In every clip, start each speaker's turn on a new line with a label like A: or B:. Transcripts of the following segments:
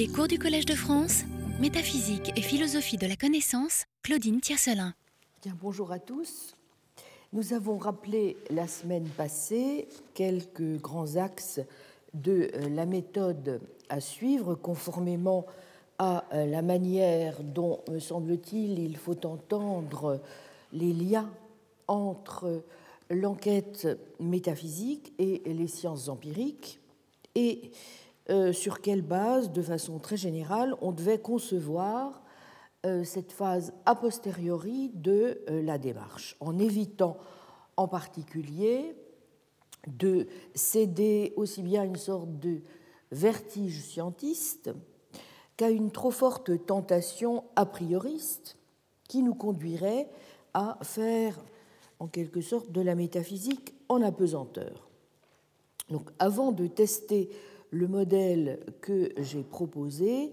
A: Les cours du Collège de France, métaphysique et philosophie de la connaissance, Claudine Tiercelin.
B: Bien, bonjour à tous. Nous avons rappelé la semaine passée quelques grands axes de euh, la méthode à suivre conformément à euh, la manière dont, me semble-t-il, il faut entendre les liens entre l'enquête métaphysique et les sciences empiriques et euh, sur quelle base, de façon très générale, on devait concevoir euh, cette phase a posteriori de euh, la démarche, en évitant en particulier de céder aussi bien à une sorte de vertige scientiste qu'à une trop forte tentation a prioriste qui nous conduirait à faire en quelque sorte de la métaphysique en apesanteur. Donc avant de tester le modèle que j'ai proposé,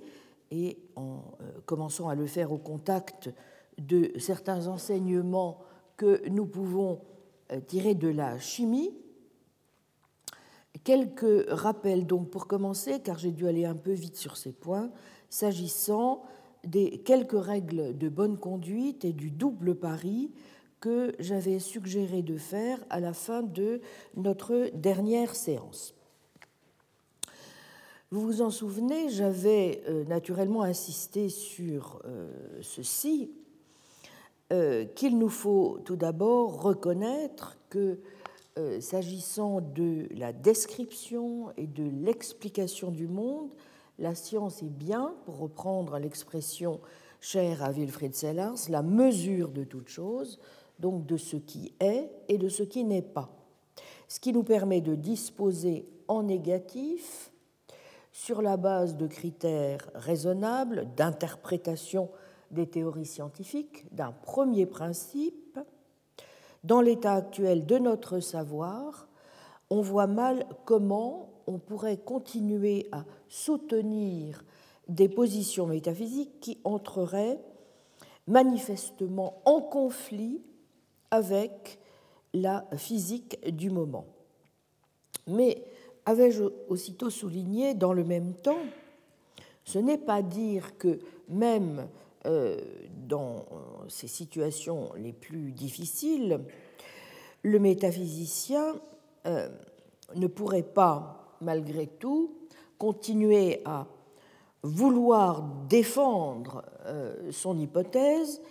B: et en euh, commençant à le faire au contact de certains enseignements que nous pouvons euh, tirer de la chimie, quelques rappels donc pour commencer, car j'ai dû aller un peu vite sur ces points, s'agissant des quelques règles de bonne conduite et du double pari que j'avais suggéré de faire à la fin de notre dernière séance. Vous vous en souvenez, j'avais euh, naturellement insisté sur euh, ceci, euh, qu'il nous faut tout d'abord reconnaître que s'agissant de la description et de l'explication du monde, la science est bien, pour reprendre l'expression chère à Wilfried Sellars, la mesure de toute chose, donc de ce qui est et de ce qui n'est pas. Ce qui nous permet de disposer en négatif, sur la base de critères raisonnables, d'interprétation des théories scientifiques, d'un premier principe, dans l'état actuel de notre savoir, on voit mal comment on pourrait continuer à soutenir des positions métaphysiques qui entreraient manifestement en conflit avec la physique du moment. Mais avais-je aussitôt souligné dans le même temps, ce n'est pas dire que même euh, dans ces situations les plus difficiles, le métaphysicien euh, ne pourrait pas, malgré tout, continuer à vouloir défendre euh, son hypothèse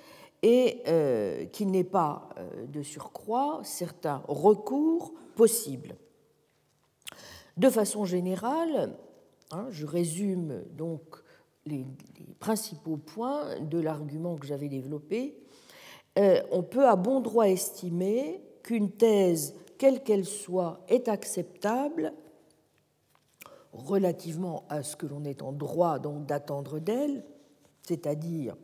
B: et euh, qu'il n'est pas euh, de surcroît certains recours possibles. De façon générale, hein, je résume donc les, principaux points de l'argument que j'avais développé. Euh, on peut à bon droit estimer qu'une thèse, quelle qu'elle soit, est acceptable relativement à ce que l'on est en droit d'attendre d'elle, c'est-à-dire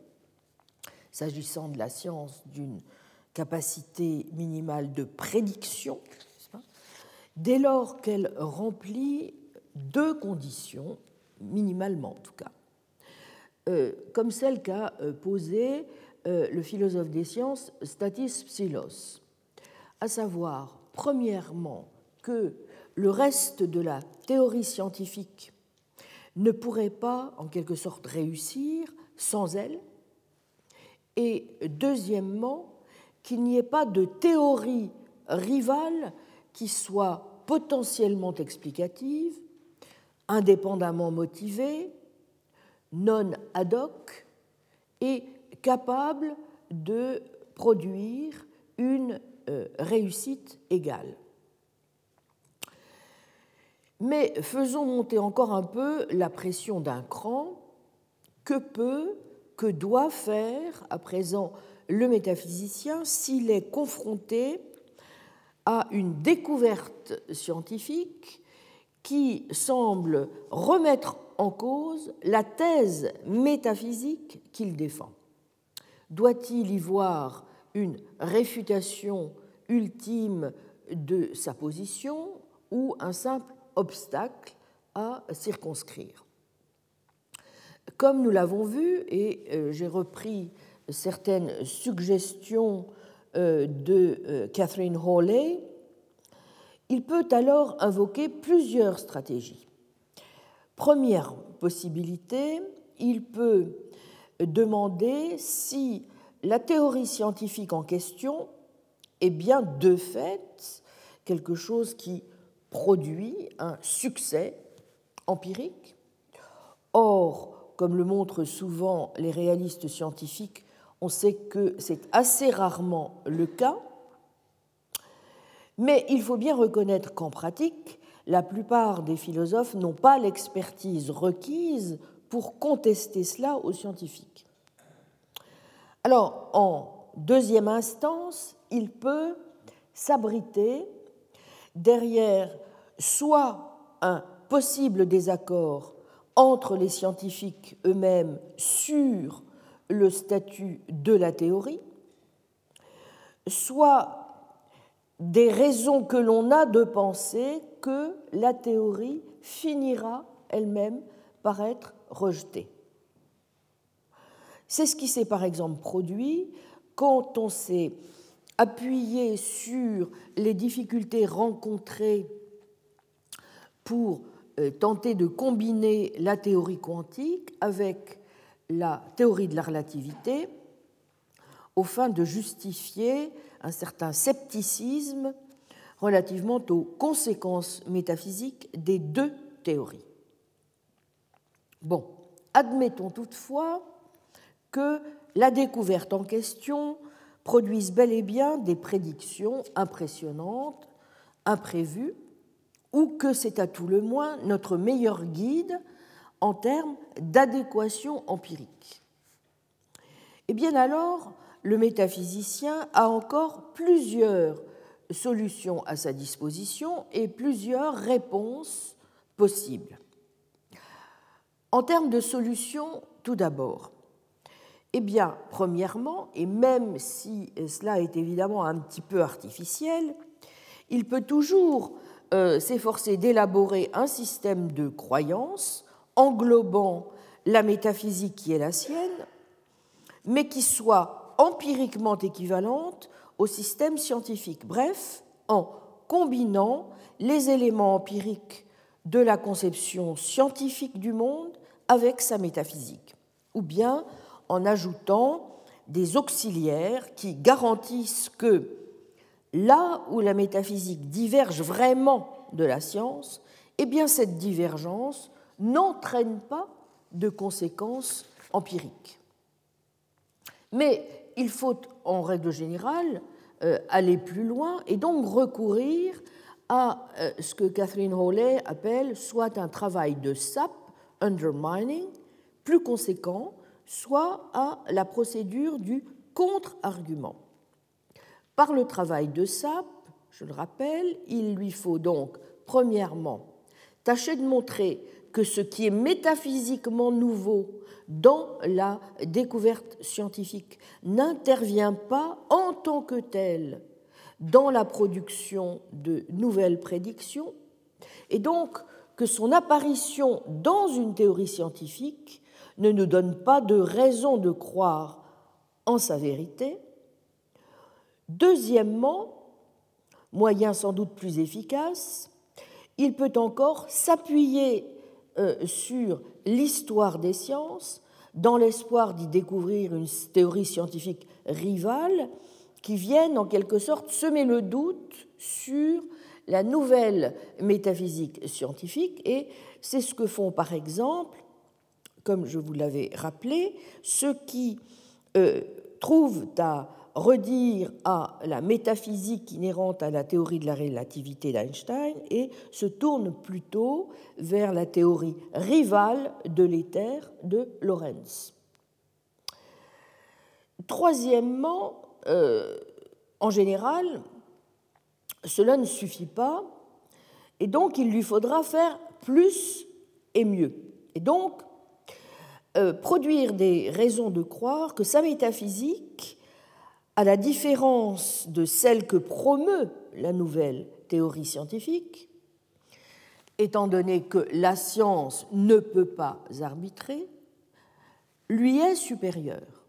B: s'agissant de la science d'une capacité minimale de prédiction, dès lors qu'elle remplit deux conditions, minimalement en tout cas, euh, comme celle qu'a euh, posée euh, le philosophe des sciences Statis Psilos, à savoir, premièrement, que le reste de la théorie scientifique ne pourrait pas, en quelque sorte, réussir sans elle, et deuxièmement, qu'il n'y ait pas de théorie rivale qui soit potentiellement explicative, indépendamment motivée, non ad hoc et capable de produire une euh, réussite égale. Mais faisons monter encore un peu la pression d'un cran. Que peut que doit faire à présent le métaphysicien s'il est confronté à une découverte scientifique qui semble remettre en cause la thèse métaphysique qu'il défend. Doit-il y voir une réfutation ultime de sa position ou un simple obstacle à circonscrire? Comme nous l'avons vu, et euh, j'ai repris certaines suggestions de euh, Catherine Hawley, il peut alors invoquer plusieurs stratégies. Première possibilité, il peut demander si la théorie scientifique en question est bien de fait quelque chose qui produit un succès empirique. Or, comme le montrent souvent les réalistes scientifiques, on sait que c'est assez rarement le cas, mais il faut bien reconnaître qu'en pratique, la plupart des philosophes n'ont pas l'expertise requise pour contester cela aux scientifiques. Alors, en deuxième instance, il peut s'abriter derrière soit un possible désaccord entre les scientifiques eux-mêmes sur le statut de la théorie, soit des raisons que l'on a de penser que la théorie finira elle-même par être rejetée. C'est ce qui s'est par exemple produit quand on s'est appuyé sur les difficultés rencontrées pour euh, tenter de combiner la théorie quantique avec la théorie de la relativité aux fins de justifier un certain scepticisme relativement aux conséquences métaphysiques des deux théories. Bon, admettons toutefois que la découverte en question produise bel et bien des prédictions impressionnantes, imprévues, ou que c'est à tout le moins notre meilleur guide en termes d'adéquation empirique. Eh bien alors, le métaphysicien a encore plusieurs solutions à sa disposition et plusieurs réponses possibles. En termes de solutions, tout d'abord, eh bien, premièrement, et même si cela est évidemment un petit peu artificiel, il peut toujours euh, s'efforcer d'élaborer un système de croyances englobant la métaphysique qui est la sienne, mais qui soit empiriquement équivalente au système scientifique. Bref, en combinant les éléments empiriques de la conception scientifique du monde avec sa métaphysique, ou bien en ajoutant des auxiliaires qui garantissent que là où la métaphysique diverge vraiment de la science, eh bien cette divergence n'entraîne pas de conséquences empiriques. Mais il faut en règle générale euh, aller plus loin et donc recourir à euh, ce que Catherine Hawley appelle soit un travail de SAP, undermining, plus conséquent, soit à la procédure du contre-argument. Par le travail de SAP, je le rappelle, il lui faut donc, premièrement, tâcher de montrer que ce qui est métaphysiquement nouveau dans la découverte scientifique n'intervient pas en tant que tel dans la production de nouvelles prédictions, et donc que son apparition dans une théorie scientifique ne nous donne pas de raison de croire en sa vérité. Deuxièmement, moyen sans doute plus efficace, il peut encore s'appuyer sur l'histoire des sciences dans l'espoir d'y découvrir une théorie scientifique rivale qui vienne en quelque sorte semer le doute sur la nouvelle métaphysique scientifique. Et c'est ce que font par exemple, comme je vous l'avais rappelé, ceux qui euh, trouvent à redire à la métaphysique inhérente à la théorie de la relativité d'Einstein et se tourne plutôt vers la théorie rivale de l'éther de Lorentz. Troisièmement, euh, en général, cela ne suffit pas et donc il lui faudra faire plus et mieux. Et donc, euh, produire des raisons de croire que sa métaphysique à la différence de celle que promeut la nouvelle théorie scientifique, étant donné que la science ne peut pas arbitrer, lui est supérieure.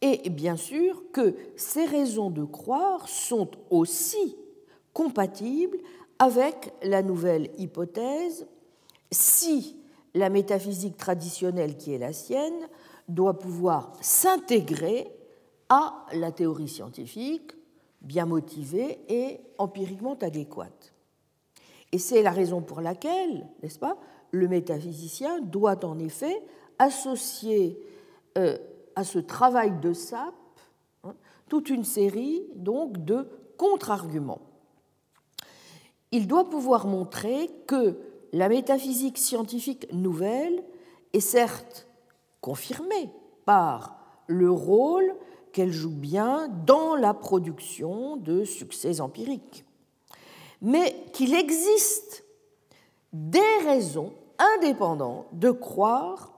B: Et bien sûr que ces raisons de croire sont aussi compatibles avec la nouvelle hypothèse si la métaphysique traditionnelle qui est la sienne doit pouvoir s'intégrer à la théorie scientifique, bien motivée et empiriquement adéquate. Et c'est la raison pour laquelle, n'est-ce pas, le métaphysicien doit en effet associer euh, à ce travail de sape hein, toute une série donc de contre-arguments. Il doit pouvoir montrer que la métaphysique scientifique nouvelle est certes confirmée par le rôle qu'elle joue bien dans la production de succès empiriques, mais qu'il existe des raisons indépendantes de croire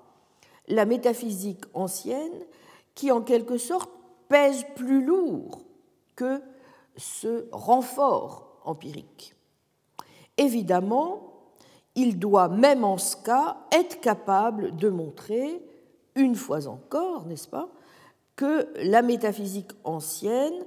B: la métaphysique ancienne qui, en quelque sorte, pèse plus lourd que ce renfort empirique. Évidemment, il doit, même en ce cas, être capable de montrer, une fois encore, n'est-ce pas, que la métaphysique ancienne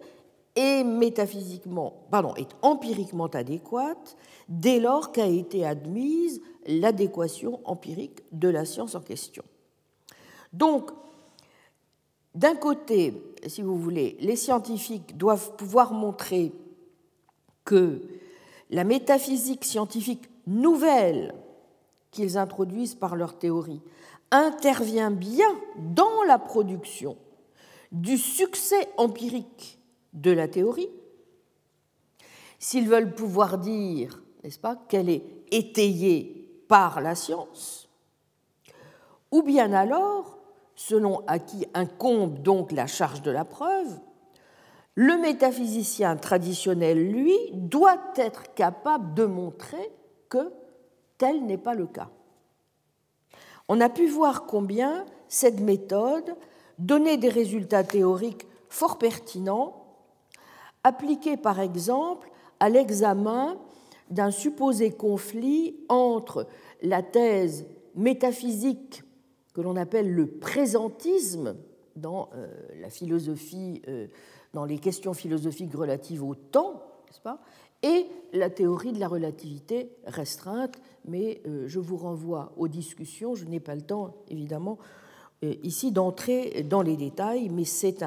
B: est métaphysiquement, pardon, est empiriquement adéquate dès lors qu'a été admise l'adéquation empirique de la science en question. Donc, d'un côté, si vous voulez, les scientifiques doivent pouvoir montrer que la métaphysique scientifique nouvelle qu'ils introduisent par leur théorie intervient bien dans la production du succès empirique de la théorie, s'ils veulent pouvoir dire, n'est-ce pas, qu'elle est étayée par la science, ou bien alors, selon à qui incombe donc la charge de la preuve, le métaphysicien traditionnel, lui, doit être capable de montrer que tel n'est pas le cas. On a pu voir combien cette méthode donnait des résultats théoriques fort pertinents, appliqués par exemple à l'examen d'un supposé conflit entre la thèse métaphysique que l'on appelle le présentisme dans euh, la philosophie, euh, dans les questions philosophiques relatives au temps, n'est-ce pas, et la théorie de la relativité restreinte, mais euh, je vous renvoie aux discussions, je n'ai pas le temps évidemment ici d'entrer dans les détails, mais c'est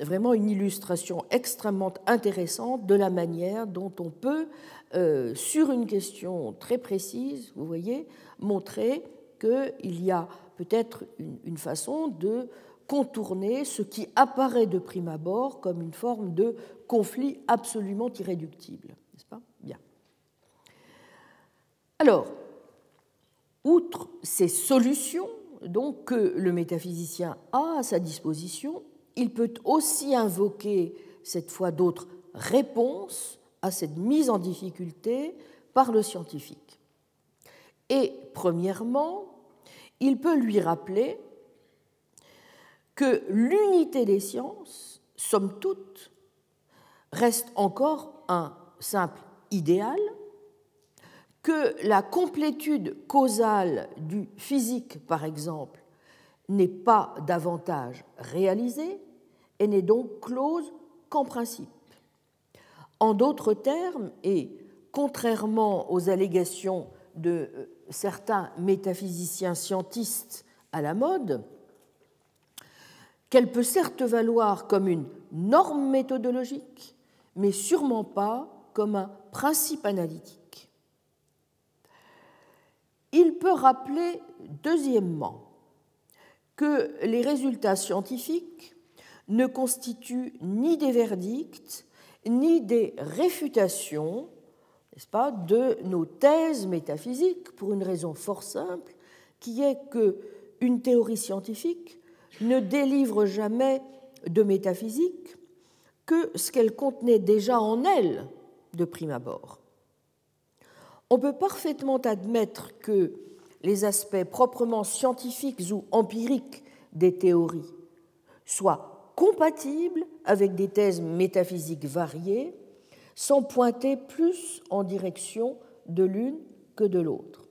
B: vraiment une illustration extrêmement intéressante de la manière dont on peut, euh, sur une question très précise, vous voyez, montrer qu'il y a peut-être une, façon de contourner ce qui apparaît de prime abord comme une forme de conflit absolument irréductible. N'est-ce pas? Bien. Alors, outre ces solutions donc, que le métaphysicien a à sa disposition, il peut aussi invoquer cette fois d'autres réponses à cette mise en difficulté par le scientifique. Et premièrement, il peut lui rappeler que l'unité des sciences, somme toute, reste encore un simple idéal, que la complétude causale du physique, par exemple, n'est pas davantage réalisée et n'est donc close qu'en principe. En d'autres termes, et contrairement aux allégations de euh, certains métaphysiciens scientistes à la mode, qu'elle peut certes valoir comme une norme méthodologique, mais sûrement pas comme un principe analytique. Il peut rappeler, deuxièmement, que les résultats scientifiques ne constituent ni des verdicts, ni des réfutations, n'est-ce pas, de nos thèses métaphysiques, pour une raison fort simple, qui est que une théorie scientifique ne délivre jamais de métaphysique que ce qu'elle contenait déjà en elle de prime abord. On peut parfaitement admettre que les aspects proprement scientifiques ou empiriques des théories soient compatibles avec des thèses métaphysiques variées sans pointer plus en direction de l'une que de l'autre.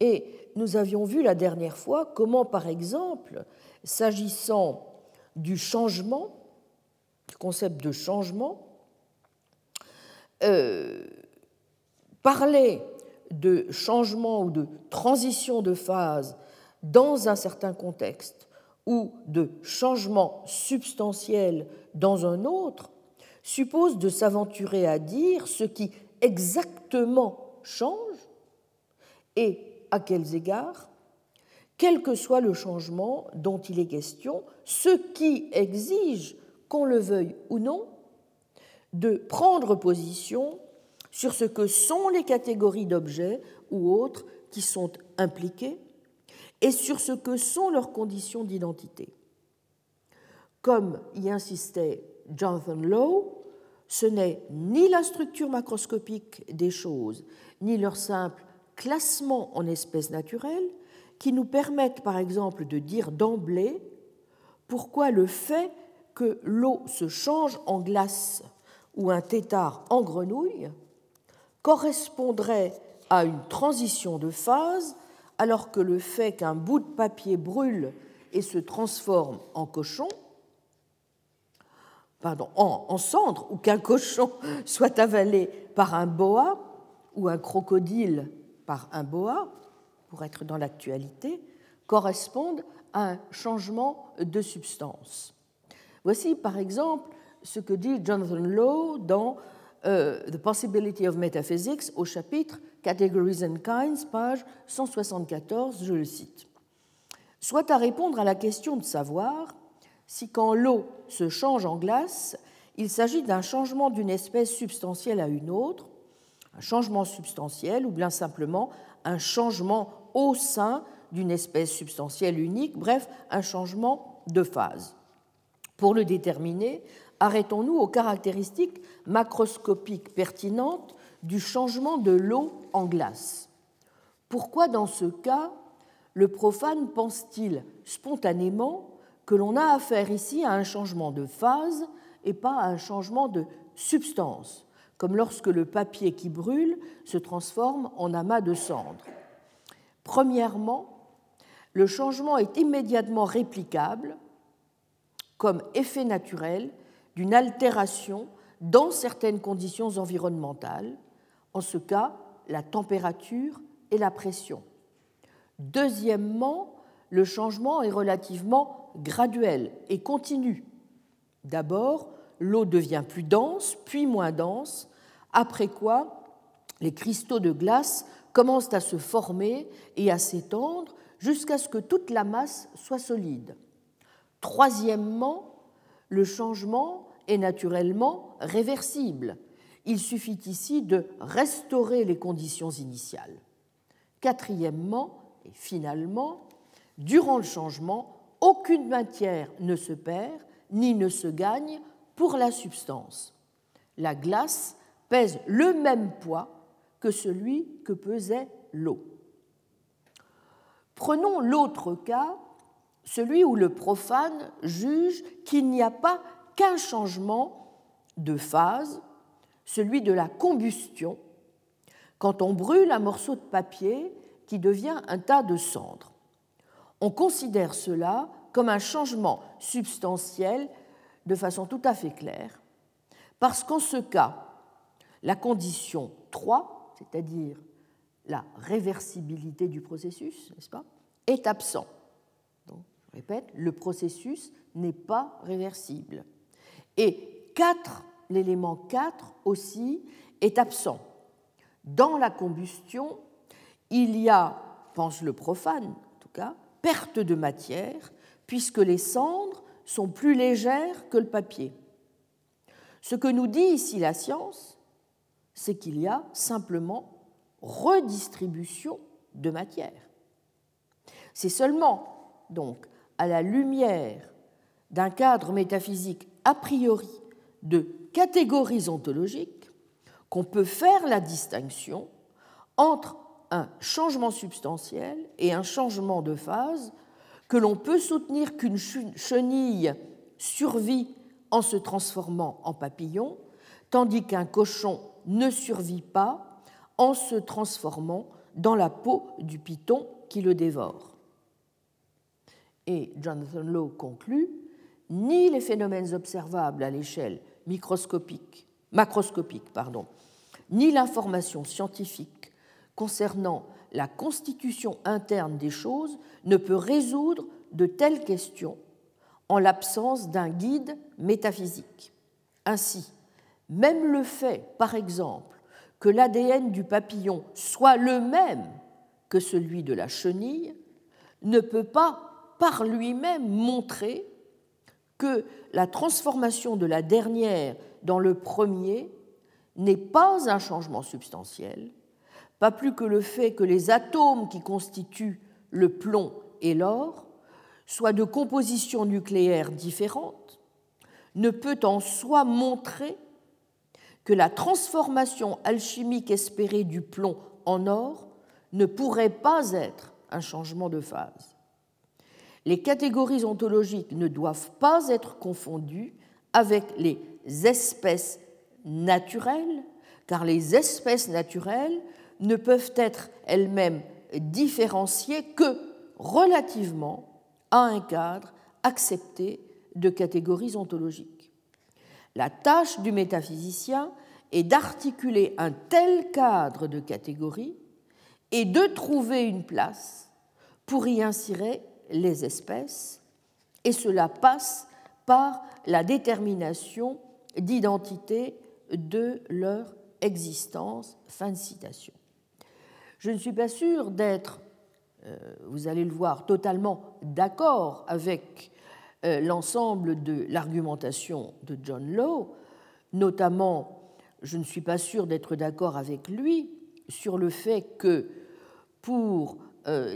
B: Et nous avions vu la dernière fois comment, par exemple, s'agissant du changement, du concept de changement, euh, parler de changement ou de transition de phase dans un certain contexte ou de changement substantiel dans un autre suppose de s'aventurer à dire ce qui exactement change et à quels égards, quel que soit le changement dont il est question, ce qui exige, qu'on le veuille ou non, de prendre position sur ce que sont les catégories d'objets ou autres qui sont impliquées et sur ce que sont leurs conditions d'identité. Comme y insistait Jonathan Lowe, ce n'est ni la structure macroscopique des choses, ni leur simple classement en espèces naturelles qui nous permettent par exemple de dire d'emblée pourquoi le fait que l'eau se change en glace ou un tétard en grenouille correspondrait à une transition de phase alors que le fait qu'un bout de papier brûle et se transforme en cochon, en, en cendre, ou qu'un cochon soit avalé par un boa ou un crocodile par un boa, pour être dans l'actualité, correspondent à un changement de substance. Voici par exemple ce que dit Jonathan Lowe dans The Possibility of Metaphysics au chapitre Categories and Kinds, page 174, je le cite. Soit à répondre à la question de savoir si quand l'eau se change en glace, il s'agit d'un changement d'une espèce substantielle à une autre, un changement substantiel ou bien simplement un changement au sein d'une espèce substantielle unique, bref, un changement de phase. Pour le déterminer, arrêtons-nous aux caractéristiques macroscopiques pertinentes du changement de l'eau en glace. Pourquoi dans ce cas le profane pense-t-il spontanément que l'on a affaire ici à un changement de phase et pas à un changement de substance, comme lorsque le papier qui brûle se transforme en amas de cendres? Premièrement, le changement est immédiatement réplicable comme effet naturel d'une altération dans certaines conditions environnementales, en ce cas la température et la pression. Deuxièmement, le changement est relativement graduel et continu. D'abord, l'eau devient plus dense, puis moins dense, après quoi les cristaux de glace commencent à se former et à s'étendre jusqu'à ce que toute la masse soit solide. Troisièmement, le changement naturellement réversible. Il suffit ici de restaurer les conditions initiales. Quatrièmement, et finalement, durant le changement, aucune matière ne se perd ni ne se gagne pour la substance. La glace pèse le même poids que celui que pesait l'eau. Prenons l'autre cas, celui où le profane juge qu'il n'y a pas qu'un changement de phase, celui de la combustion, quand on brûle un morceau de papier qui devient un tas de cendres. On considère cela comme un changement substantiel de façon tout à fait claire, parce qu'en ce cas, la condition 3, c'est-à-dire la réversibilité du processus, n'est-ce pas, est absent. Donc, je répète, le processus n'est pas réversible. Et 4, l'élément 4 aussi, est absent. Dans la combustion, il y a, pense le profane en tout cas, perte de matière, puisque les cendres sont plus légères que le papier. Ce que nous dit ici la science, c'est qu'il y a simplement redistribution de matière. C'est seulement donc à la lumière d'un cadre métaphysique a priori de catégories ontologiques qu'on peut faire la distinction entre un changement substantiel et un changement de phase, que l'on peut soutenir qu'une chenille survit en se transformant en papillon, tandis qu'un cochon ne survit pas en se transformant dans la peau du python qui le dévore. Et Jonathan Lowe conclut ni les phénomènes observables à l'échelle microscopique, macroscopique, ni l'information scientifique concernant la constitution interne des choses ne peut résoudre de telles questions en l'absence d'un guide métaphysique. Ainsi, même le fait, par exemple, que l'ADN du papillon soit le même que celui de la chenille ne peut pas par lui-même montrer que la transformation de la dernière dans le premier n'est pas un changement substantiel, pas plus que le fait que les atomes qui constituent le plomb et l'or soient de composition nucléaire différente, ne peut en soi montrer que la transformation alchimique espérée du plomb en or ne pourrait pas être un changement de phase. Les catégories ontologiques ne doivent pas être confondues avec les espèces naturelles, car les espèces naturelles ne peuvent être elles-mêmes différenciées que relativement à un cadre accepté de catégories ontologiques. La tâche du métaphysicien est d'articuler un tel cadre de catégories et de trouver une place pour y insérer les espèces, et cela passe par la détermination d'identité de leur existence. Fin de citation. Je ne suis pas sûr d'être, euh, vous allez le voir, totalement d'accord avec euh, l'ensemble de l'argumentation de John Law, notamment, je ne suis pas sûr d'être d'accord avec lui sur le fait que pour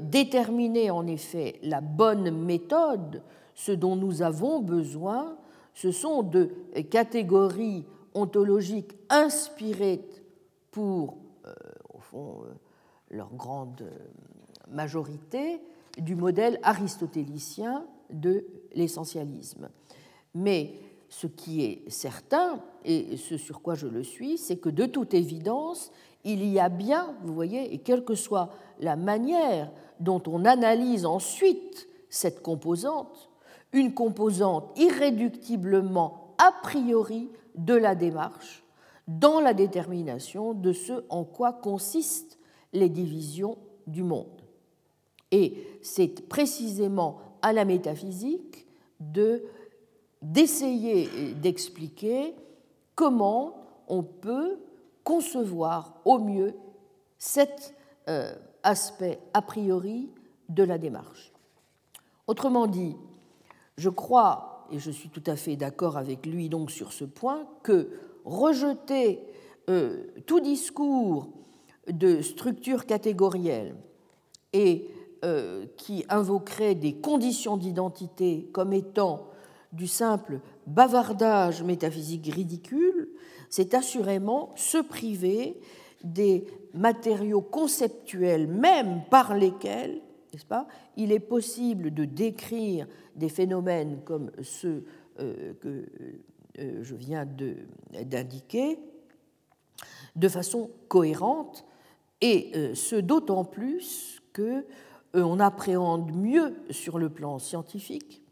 B: déterminer en effet la bonne méthode, ce dont nous avons besoin, ce sont de catégories ontologiques inspirées pour, au fond, leur grande majorité, du modèle aristotélicien de l'essentialisme. Mais ce qui est certain, et ce sur quoi je le suis, c'est que de toute évidence, il y a bien, vous voyez, et quelle que soit la manière dont on analyse ensuite cette composante, une composante irréductiblement a priori de la démarche dans la détermination de ce en quoi consiste les divisions du monde. Et c'est précisément à la métaphysique de d'essayer d'expliquer comment on peut concevoir au mieux cet euh, aspect a priori de la démarche. Autrement dit, je crois, et je suis tout à fait d'accord avec lui donc sur ce point, que rejeter euh, tout discours de structure catégorielle et euh, qui invoquerait des conditions d'identité comme étant du simple bavardage métaphysique ridicule, c'est assurément se priver des matériaux conceptuels même par lesquels n'est-ce pas, il est possible de décrire des phénomènes comme ceux euh, que euh, je viens d'indiquer de façon cohérente et euh, ce d'autant plus que on appréhende mieux sur le plan scientifique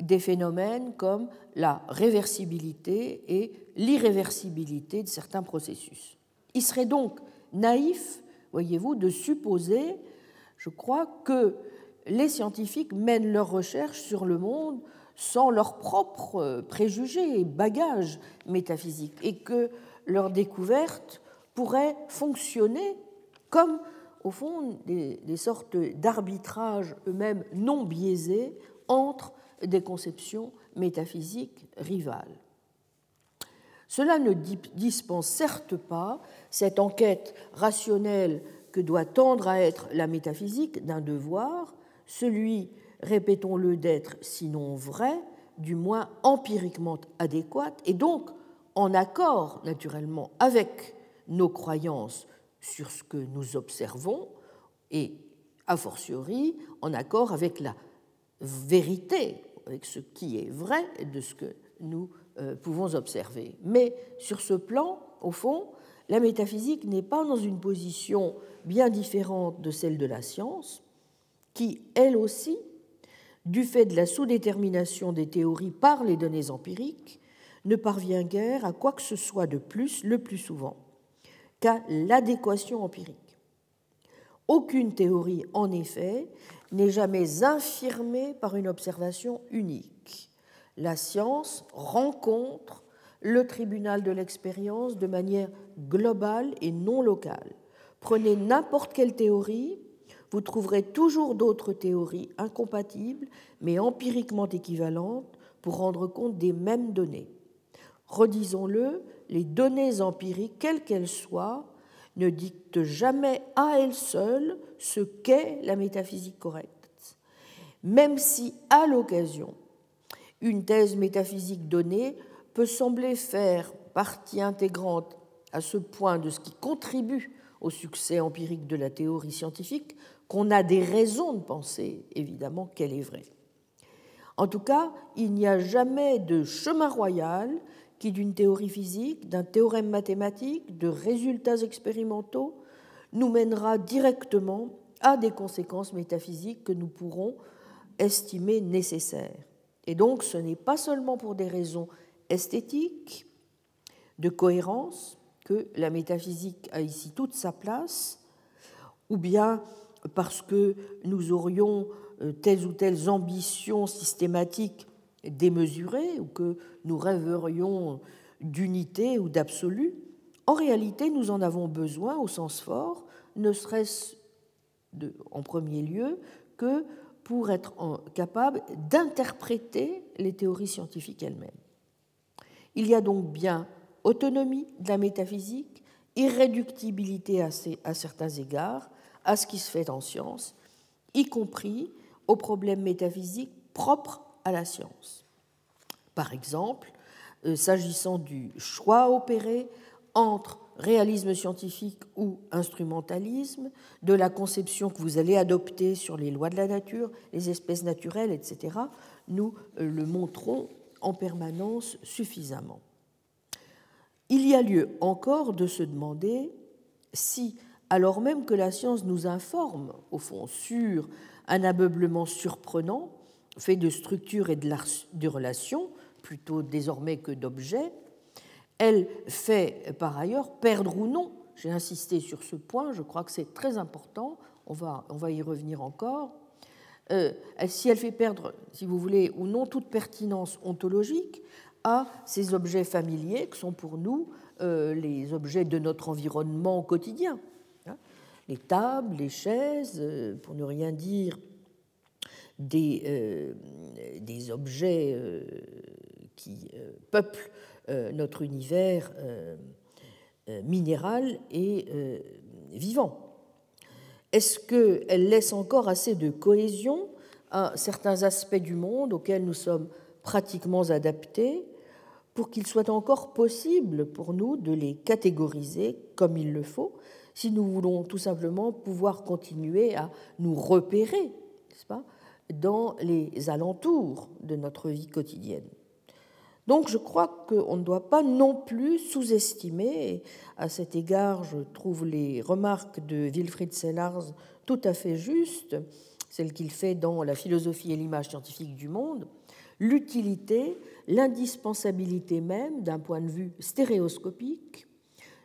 B: des phénomènes comme la réversibilité et l'irréversibilité de certains processus. Il serait donc naïf, voyez-vous, de supposer, je crois, que les scientifiques mènent leurs recherches sur le monde sans leurs propres préjugés et bagages métaphysiques et que leurs découvertes pourraient fonctionner comme au fond des, sortes d'arbitrages eux-mêmes non biaisés entre des conceptions métaphysiques rivales. Cela ne dispense certes pas cette enquête rationnelle que doit tendre à être la métaphysique d'un devoir, celui, répétons-le, d'être sinon vrai, du moins empiriquement adéquat, et donc en accord naturellement avec nos croyances sur ce que nous observons et, a fortiori, en accord avec la vérité, avec ce qui est vrai de ce que nous pouvons observer. Mais sur ce plan, au fond, la métaphysique n'est pas dans une position bien différente de celle de la science, qui, elle aussi, du fait de la sous-détermination des théories par les données empiriques, ne parvient guère à quoi que ce soit de plus le plus souvent qu'à l'adéquation empirique. Aucune théorie, en effet, n'est jamais infirmée par une observation unique. La science rencontre le tribunal de l'expérience de manière globale et non locale. Prenez n'importe quelle théorie, vous trouverez toujours d'autres théories incompatibles mais empiriquement équivalentes pour rendre compte des mêmes données. Redisons-le, les données empiriques, quelles qu'elles soient, ne dictent jamais à elles seules ce qu'est la métaphysique correcte. Même si, à l'occasion, une thèse métaphysique donnée peut sembler faire partie intégrante à ce point de ce qui contribue au succès empirique de la théorie scientifique qu'on a des raisons de penser, évidemment, qu'elle est vraie. En tout cas, il n'y a jamais de chemin royal qui, d'une théorie physique, d'un théorème mathématique, de résultats expérimentaux, nous mènera directement à des conséquences métaphysiques que nous pourrons estimer nécessaires. Et donc, ce n'est pas seulement pour des raisons esthétiques, de cohérence, que la métaphysique a ici toute sa place, ou bien parce que nous aurions euh, telles ou telles ambitions systématiques démesurées, ou que nous rêverions d'unité ou d'absolu. En réalité, nous en avons besoin au sens fort, ne serait-ce en premier lieu que pour être capable d'interpréter les théories scientifiques elles-mêmes. Il y a donc bien autonomie de la métaphysique, irréductibilité à, certains égards à ce qui se fait en science, y compris aux problèmes métaphysiques propres à la science. Par exemple, euh, s'agissant du choix opéré entre réalisme scientifique ou instrumentalisme, de la conception que vous allez adopter sur les lois de la nature, les espèces naturelles, etc., nous euh, le montrons en permanence suffisamment. Il y a lieu encore de se demander si, alors même que la science nous informe, au fond, sur un ameublement surprenant, fait de structures et de relations, plutôt désormais que d'objets, elle fait par ailleurs perdre ou non, j'ai insisté sur ce point, je crois que c'est très important, on va, y revenir encore, euh, si elle fait perdre, si vous voulez, ou non toute pertinence ontologique à ces objets familiers que sont pour nous euh, les objets de notre environnement quotidien. Hein. les tables, les chaises, euh, pour ne rien dire des objets qui peuplent notre univers minéral et vivant. Est-ce qu'elle laisse encore assez de cohésion à certains aspects du monde auxquels nous sommes pratiquement adaptés pour qu'il soit encore possible pour nous de les catégoriser comme il le faut si nous voulons tout simplement pouvoir continuer à nous repérer, dans les alentours de notre vie quotidienne? Donc je crois qu'on ne doit pas non plus sous-estimer, à cet égard je trouve les remarques de Wilfried Sellars tout à fait justes, celles qu'il fait dans La philosophie et l'image scientifique du monde, l'utilité, l'indispensabilité même d'un point de vue stéréoscopique,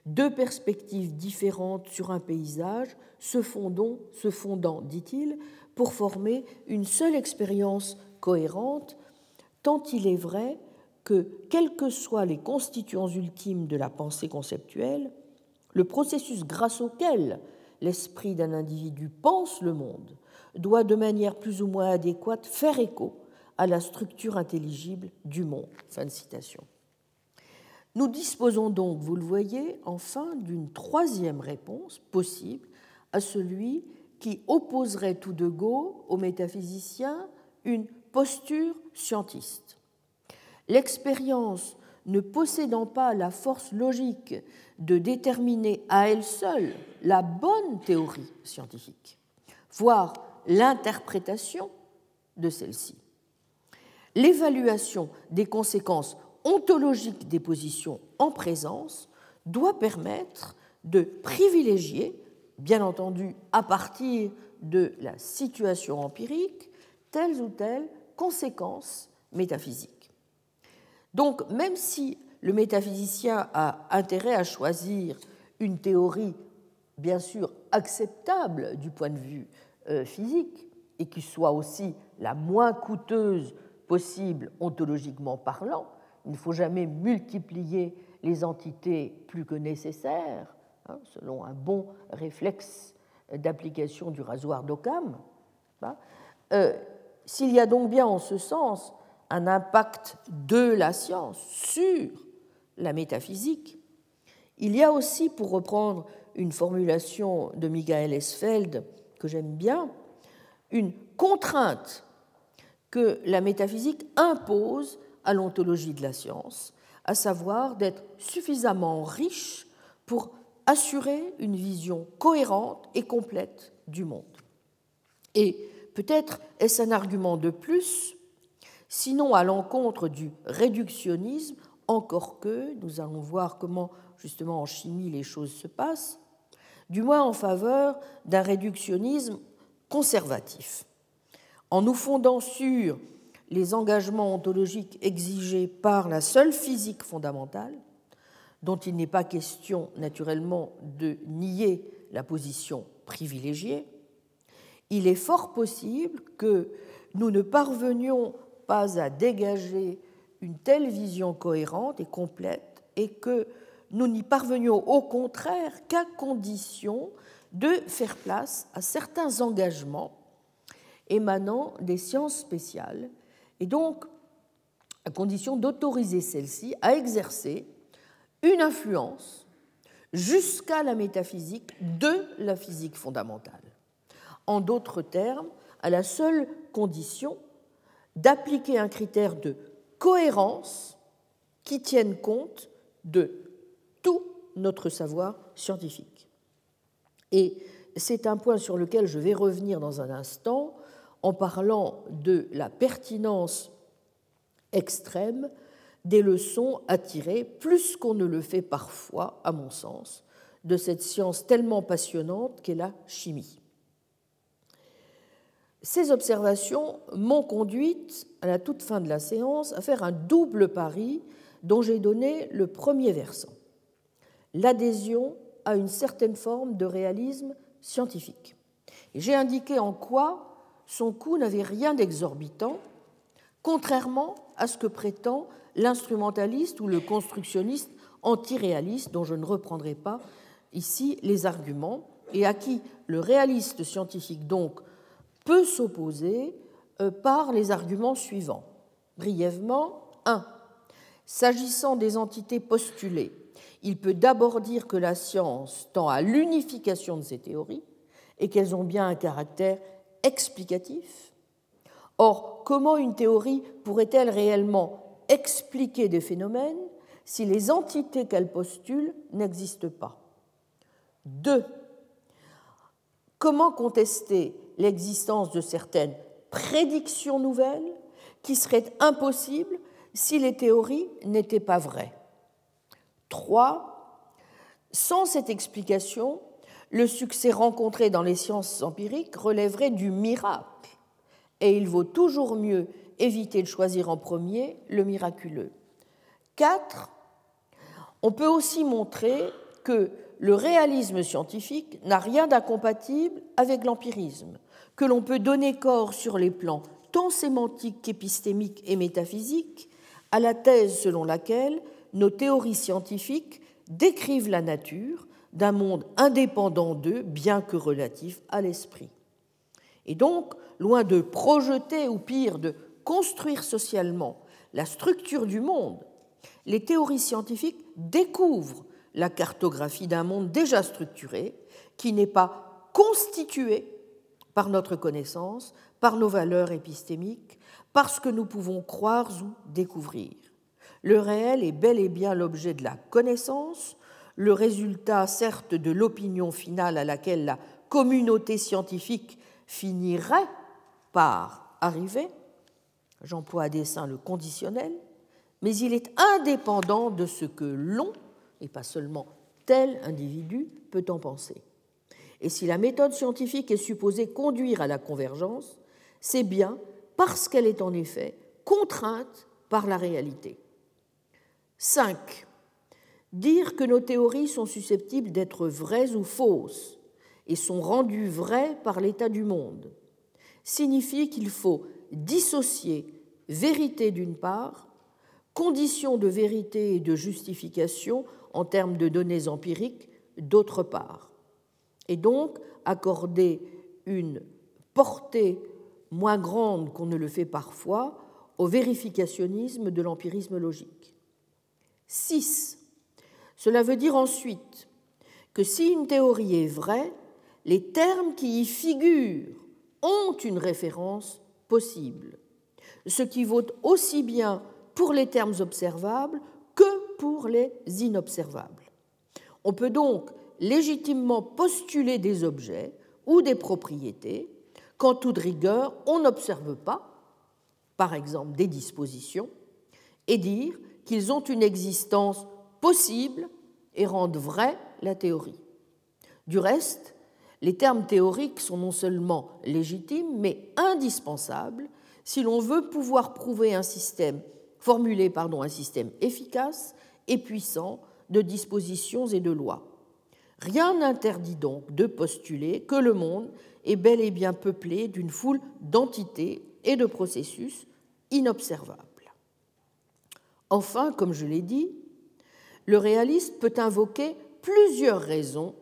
B: deux perspectives différentes sur un paysage se fondant, se fondant dit-il, pour former une seule expérience cohérente, tant il est vrai que, quels que soient les constituants ultimes de la pensée conceptuelle, le processus grâce auquel l'esprit d'un individu pense le monde doit de manière plus ou moins adéquate faire écho à la structure intelligible du monde. Fin de citation. Nous disposons donc, vous le voyez, enfin d'une troisième réponse possible à celui qui opposerait tout de go aux métaphysiciens une posture scientiste. L'expérience ne possédant pas la force logique de déterminer à elle seule la bonne théorie scientifique, voire l'interprétation de celle-ci. L'évaluation des conséquences ontologiques des positions en présence doit permettre de privilégier, bien entendu à partir de la situation empirique, telles ou telles conséquences métaphysiques. Donc, même si le métaphysicien a intérêt à choisir une théorie bien sûr acceptable du point de vue euh, physique et qui soit aussi la moins coûteuse possible ontologiquement parlant. Il ne faut jamais multiplier les entités plus que nécessaires, hein, selon un bon réflexe d'application du rasoir d'Occam. Hein. Euh, s'il y a donc bien en ce sens un impact de la science sur la métaphysique, il y a aussi, pour reprendre une formulation de Michael Esfeld que j'aime bien, une contrainte que la métaphysique impose à l'ontologie de la science, à savoir d'être suffisamment riche pour assurer une vision cohérente et complète du monde. Et peut-être est-ce un argument de plus, sinon à l'encontre du réductionnisme, encore que nous allons voir comment justement en chimie les choses se passent, du moins en faveur d'un réductionnisme conservatif. En nous fondant sur les engagements ontologiques exigés par la seule physique fondamentale, dont il n'est pas question naturellement de nier la position privilégiée, il est fort possible que nous ne parvenions pas à dégager une telle vision cohérente et complète et que nous n'y parvenions au contraire qu'à condition de faire place à certains engagements émanant des sciences spéciales, et donc à condition d'autoriser celles-ci à exercer une influence jusqu'à la métaphysique de la physique fondamentale. En d'autres termes, à la seule condition d'appliquer un critère de cohérence qui tienne compte de tout notre savoir scientifique. Et c'est un point sur lequel je vais revenir dans un instant en parlant de la pertinence extrême des leçons à tirer, plus qu'on ne le fait parfois, à mon sens, de cette science tellement passionnante qu'est la chimie. Ces observations m'ont conduite, à la toute fin de la séance, à faire un double pari dont j'ai donné le premier versant l'adhésion à une certaine forme de réalisme scientifique. J'ai indiqué en quoi son coût n'avait rien d'exorbitant, contrairement à ce que prétend l'instrumentaliste ou le constructionniste antiréaliste, dont je ne reprendrai pas ici les arguments, et à qui le réaliste scientifique donc peut s'opposer euh, par les arguments suivants. Brièvement, 1. S'agissant des entités postulées, il peut d'abord dire que la science tend à l'unification de ces théories et qu'elles ont bien un caractère explicatif. Or, comment une théorie pourrait-elle réellement expliquer des phénomènes si les entités qu'elle postule n'existent pas? Deux, comment contester l'existence de certaines prédictions nouvelles qui seraient impossibles si les théories n'étaient pas vraies 3. Sans cette explication, le succès rencontré dans les sciences empiriques relèverait du miracle, et il vaut toujours mieux éviter de choisir en premier le miraculeux. 4. On peut aussi montrer que le réalisme scientifique n'a rien d'incompatible avec l'empirisme, que l'on peut donner corps sur les plans tant sémantiques qu'épistémiques et métaphysiques à la thèse selon laquelle nos théories scientifiques décrivent la nature d'un monde indépendant d'eux, bien que relatif à l'esprit. Et donc, loin de projeter, ou pire, de construire socialement la structure du monde, les théories scientifiques découvrent la cartographie d'un monde déjà structuré, qui n'est pas constitué par notre connaissance, par nos valeurs épistémiques, parce que nous pouvons croire ou découvrir. Le réel est bel et bien l'objet de la connaissance, le résultat certes de l'opinion finale à laquelle la communauté scientifique finirait par arriver, j'emploie à dessein le conditionnel, mais il est indépendant de ce que l'on, et pas seulement tel individu, peut en penser. Et si la méthode scientifique est supposée conduire à la convergence, c'est bien parce qu'elle est en effet contrainte par la réalité. 5. Dire que nos théories sont susceptibles d'être vraies ou fausses et sont rendues vraies par l'état du monde signifie qu'il faut dissocier vérité d'une part, conditions de vérité et de justification en termes de données empiriques d'autre part, et donc accorder une portée moins grande qu'on ne le fait parfois au vérificationnisme de l'empirisme logique. 6. Cela veut dire ensuite que si une théorie est vraie, les termes qui y figurent ont une référence possible, ce qui vaut aussi bien pour les termes observables que pour les inobservables. On peut donc légitimement postuler des objets ou des propriétés qu'en toute rigueur on n'observe pas, par exemple des dispositions, et dire qu'ils ont une existence possible et rendent vraie la théorie. Du reste, les termes théoriques sont non seulement légitimes, mais indispensables si l'on veut pouvoir prouver un système, formuler pardon, un système efficace et puissant de dispositions et de lois. Rien n'interdit donc de postuler que le monde est bel et bien peuplé d'une foule d'entités et de processus inobservables. Enfin, comme je l'ai dit, le réaliste peut invoquer plusieurs raisons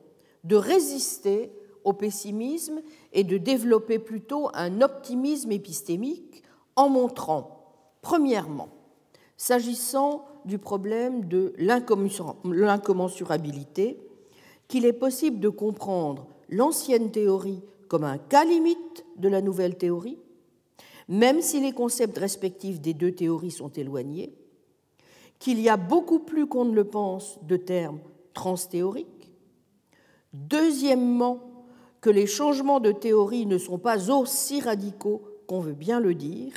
B: de résister au pessimisme et de développer plutôt un optimisme épistémique en montrant, premièrement, s'agissant du problème de l'incommensurabilité, qu'il est possible de comprendre l'ancienne théorie comme un cas limite de la nouvelle théorie, même si les concepts respectifs des deux théories sont éloignés, qu'il y a beaucoup plus qu'on ne le pense de termes transthéoriques, deuxièmement, que les changements de théorie ne sont pas aussi radicaux qu'on veut bien le dire,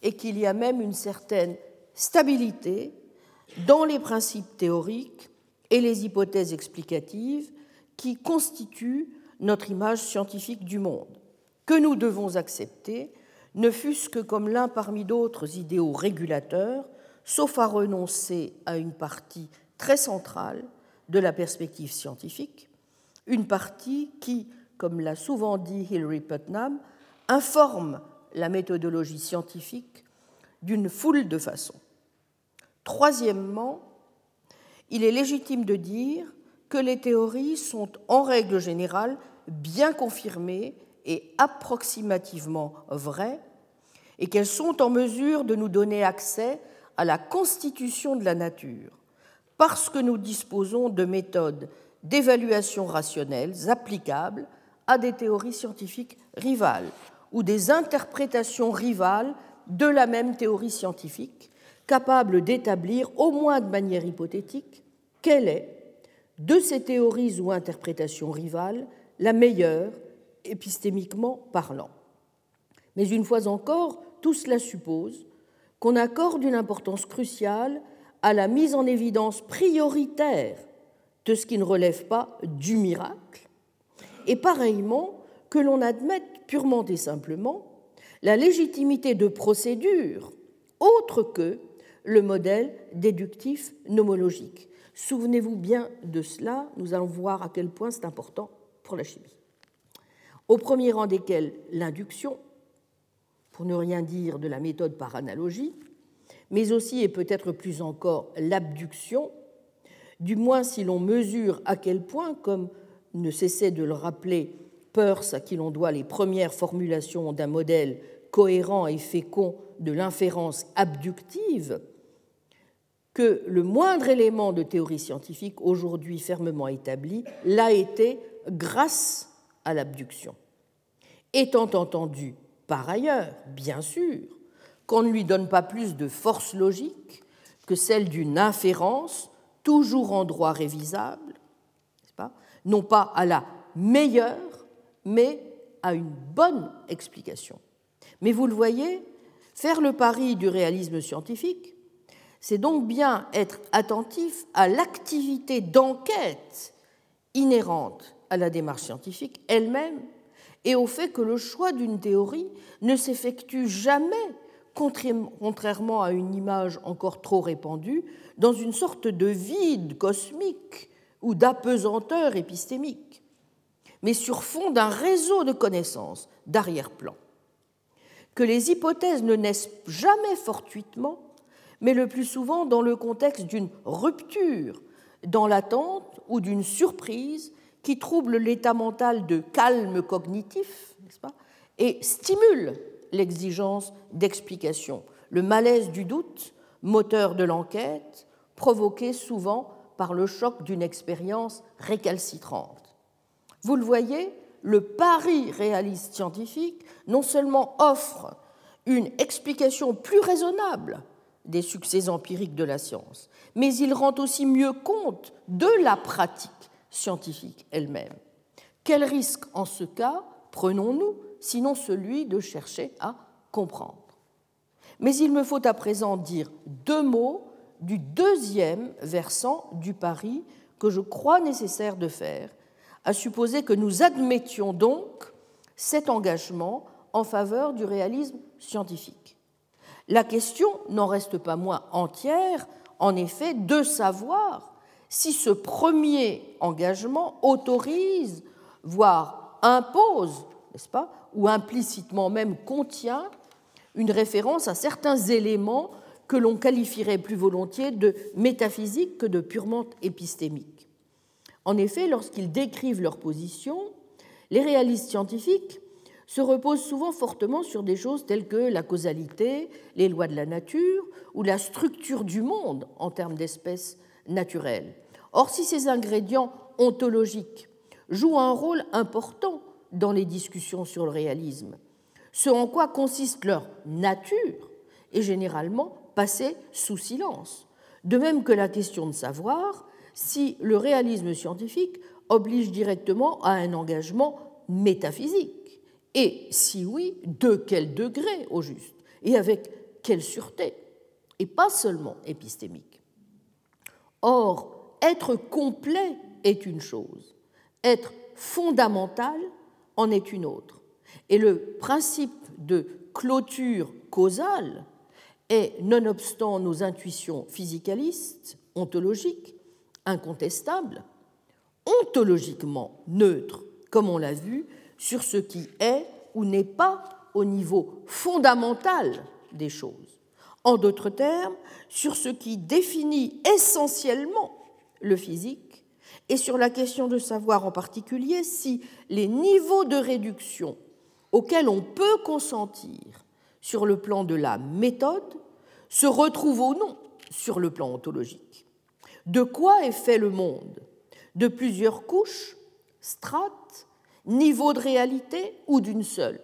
B: et qu'il y a même une certaine stabilité dans les principes théoriques et les hypothèses explicatives qui constituent notre image scientifique du monde, que nous devons accepter, ne fût-ce que comme l'un parmi d'autres idéaux régulateurs, sauf à renoncer à une partie très centrale de la perspective scientifique, une partie qui, comme l'a souvent dit Hilary Putnam, informe la méthodologie scientifique d'une foule de façons. Troisièmement, il est légitime de dire que les théories sont en règle générale bien confirmées et approximativement vraies, et qu'elles sont en mesure de nous donner accès à la constitution de la nature, parce que nous disposons de méthodes d'évaluation rationnelles applicables à des théories scientifiques rivales ou des interprétations rivales de la même théorie scientifique, capable d'établir, au moins de manière hypothétique, quelle est, de ces théories ou interprétations rivales, la meilleure, épistémiquement parlant. Mais une fois encore, tout cela suppose qu'on accorde une importance cruciale à la mise en évidence prioritaire de ce qui ne relève pas du miracle, et pareillement que l'on admette purement et simplement la légitimité de procédures autres que le modèle déductif nomologique. Souvenez-vous bien de cela, nous allons voir à quel point c'est important pour la chimie. Au premier rang desquels l'induction, pour ne rien dire de la méthode par analogie, mais aussi et peut-être plus encore l'abduction, du moins si l'on mesure à quel point, comme ne cessait de le rappeler Peirce, à qui l'on doit les premières formulations d'un modèle cohérent et fécond de l'inférence abductive, que le moindre élément de théorie scientifique aujourd'hui fermement établi l'a été grâce à l'abduction. Étant entendu, par ailleurs, bien sûr, qu'on ne lui donne pas plus de force logique que celle d'une inférence toujours en droit révisable, non pas à la meilleure, mais à une bonne explication. Mais vous le voyez, faire le pari du réalisme scientifique, c'est donc bien être attentif à l'activité d'enquête inhérente à la démarche scientifique elle-même et au fait que le choix d'une théorie ne s'effectue jamais contrairement à une image encore trop répandue, dans une sorte de vide cosmique ou d'apesanteur épistémique, mais sur fond d'un réseau de connaissances d'arrière-plan. Que les hypothèses ne naissent jamais fortuitement, mais le plus souvent dans le contexte d'une rupture, dans l'attente ou d'une surprise qui trouble l'état mental de calme cognitif, pas, et stimule l'exigence d'explication, le malaise du doute, moteur de l'enquête, provoqué souvent par le choc d'une expérience récalcitrante. Vous le voyez, le pari réaliste scientifique non seulement offre une explication plus raisonnable des succès empiriques de la science, mais il rend aussi mieux compte de la pratique scientifique elle-même. Quel risque en ce cas prenons-nous sinon celui de chercher à comprendre? Mais il me faut à présent dire deux mots du deuxième versant du pari que je crois nécessaire de faire, à supposer que nous admettions donc cet engagement en faveur du réalisme scientifique. La question n'en reste pas moins entière, en effet, de savoir si ce premier engagement autorise, voire impose, n'est-ce pas, ou implicitement même contient une référence à certains éléments que l'on qualifierait plus volontiers de métaphysiques que de purement épistémiques. En effet, lorsqu'ils décrivent leur position, les réalistes scientifiques se reposent souvent fortement sur des choses telles que la causalité, les lois de la nature ou la structure du monde en termes d'espèces naturelles. Or, si ces ingrédients ontologiques jouent un rôle important dans les discussions sur le réalisme. Ce en quoi consiste leur nature est généralement passée sous silence, de même que la question de savoir si le réalisme scientifique oblige directement à un engagement métaphysique, et si oui, de quel degré au juste, et avec quelle sûreté, et pas seulement épistémique. Or, être complet est une chose, être fondamental en est une autre. Et le principe de clôture causale est, nonobstant nos intuitions physicalistes, ontologiques, incontestables, ontologiquement neutre, comme on l'a vu, sur ce qui est ou n'est pas au niveau fondamental des choses. En d'autres termes, sur ce qui définit essentiellement le physique et sur la question de savoir en particulier si les niveaux de réduction auxquels on peut consentir sur le plan de la méthode se retrouvent ou non sur le plan ontologique. De quoi est fait le monde? De plusieurs couches, strates, niveaux de réalité ou d'une seule?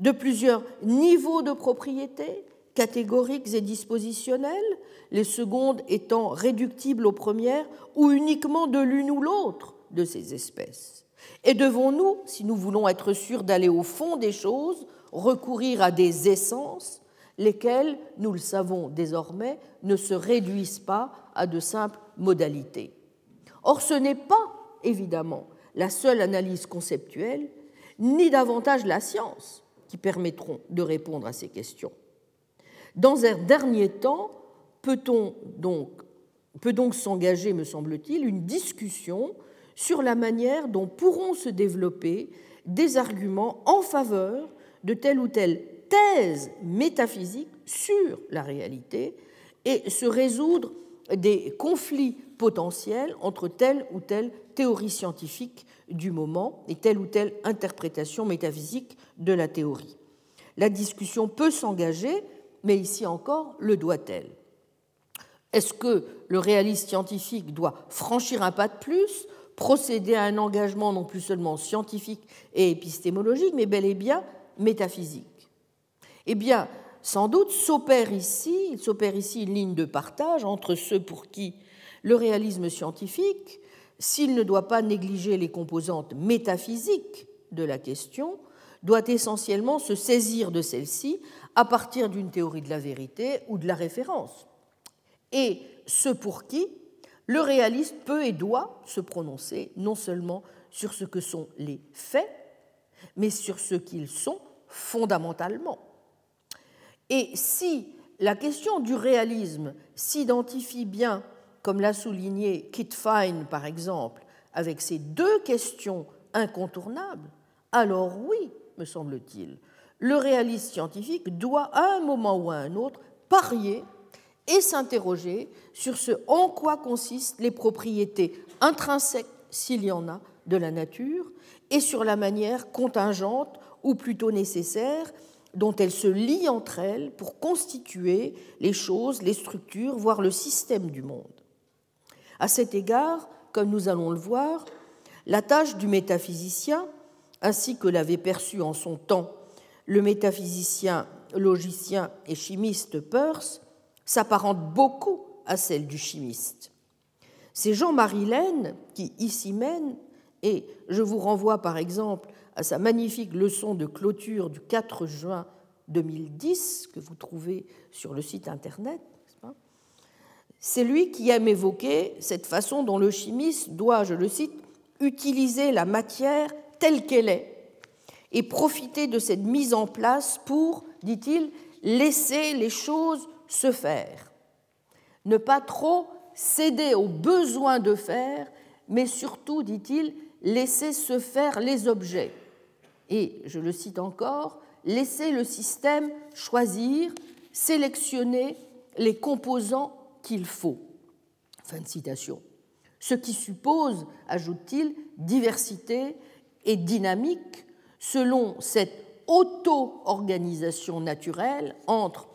B: De plusieurs niveaux de propriété, catégoriques et dispositionnelles, les secondes étant réductibles aux premières ou uniquement de l'une ou l'autre de ces espèces. Et devons-nous, si nous voulons être sûrs d'aller au fond des choses, recourir à des essences, lesquelles, nous le savons désormais, ne se réduisent pas à de simples modalités? Or, ce n'est pas, évidemment, la seule analyse conceptuelle, ni davantage la science, qui permettront de répondre à ces questions. Dans un dernier temps, peut-on donc, peut donc s'engager, me semble-t-il, une discussion sur la manière dont pourront se développer des arguments en faveur de telle ou telle thèse métaphysique sur la réalité et se résoudre des conflits potentiels entre telle ou telle théorie scientifique du moment et telle ou telle interprétation métaphysique de la théorie. La discussion peut s'engager, mais ici encore, le doit-elle? Est-ce que le réaliste scientifique doit franchir un pas de plus, procéder à un engagement non plus seulement scientifique et épistémologique, mais bel et bien métaphysique? Eh bien, sans doute s'opère ici, il s'opère ici une ligne de partage entre ceux pour qui le réalisme scientifique, s'il ne doit pas négliger les composantes métaphysiques de la question, doit essentiellement se saisir de celle-ci à partir d'une théorie de la vérité ou de la référence et ceux pour qui le réaliste peut et doit se prononcer non seulement sur ce que sont les faits, mais sur ce qu'ils sont fondamentalement. Et si la question du réalisme s'identifie bien, comme l'a souligné Kit Fine par exemple, avec ces deux questions incontournables, alors oui, me semble-t-il, le réaliste scientifique doit à un moment ou à un autre parier et s'interroger sur ce en quoi consistent les propriétés intrinsèques, s'il y en a, de la nature, et sur la manière contingente, ou plutôt nécessaire, dont elles se lient entre elles pour constituer les choses, les structures, voire le système du monde. À cet égard, comme nous allons le voir, la tâche du métaphysicien, ainsi que l'avait perçu en son temps le métaphysicien, logicien et chimiste Peirce, s'apparente beaucoup à celle du chimiste. C'est Jean-Marie Laine qui ici mène, et je vous renvoie par exemple à sa magnifique leçon de clôture du 4 juin 2010 que vous trouvez sur le site internet. C'est lui qui aime évoquer cette façon dont le chimiste doit, je le cite, utiliser la matière telle qu'elle est et profiter de cette mise en place pour, dit-il, laisser les choses se faire. Ne pas trop céder au besoin de faire, mais surtout, dit-il, laisser se faire les objets et, je le cite encore, laisser le système choisir, sélectionner les composants qu'il faut. Fin de citation. Ce qui suppose, ajoute-t-il, diversité et dynamique selon cette auto-organisation naturelle entre,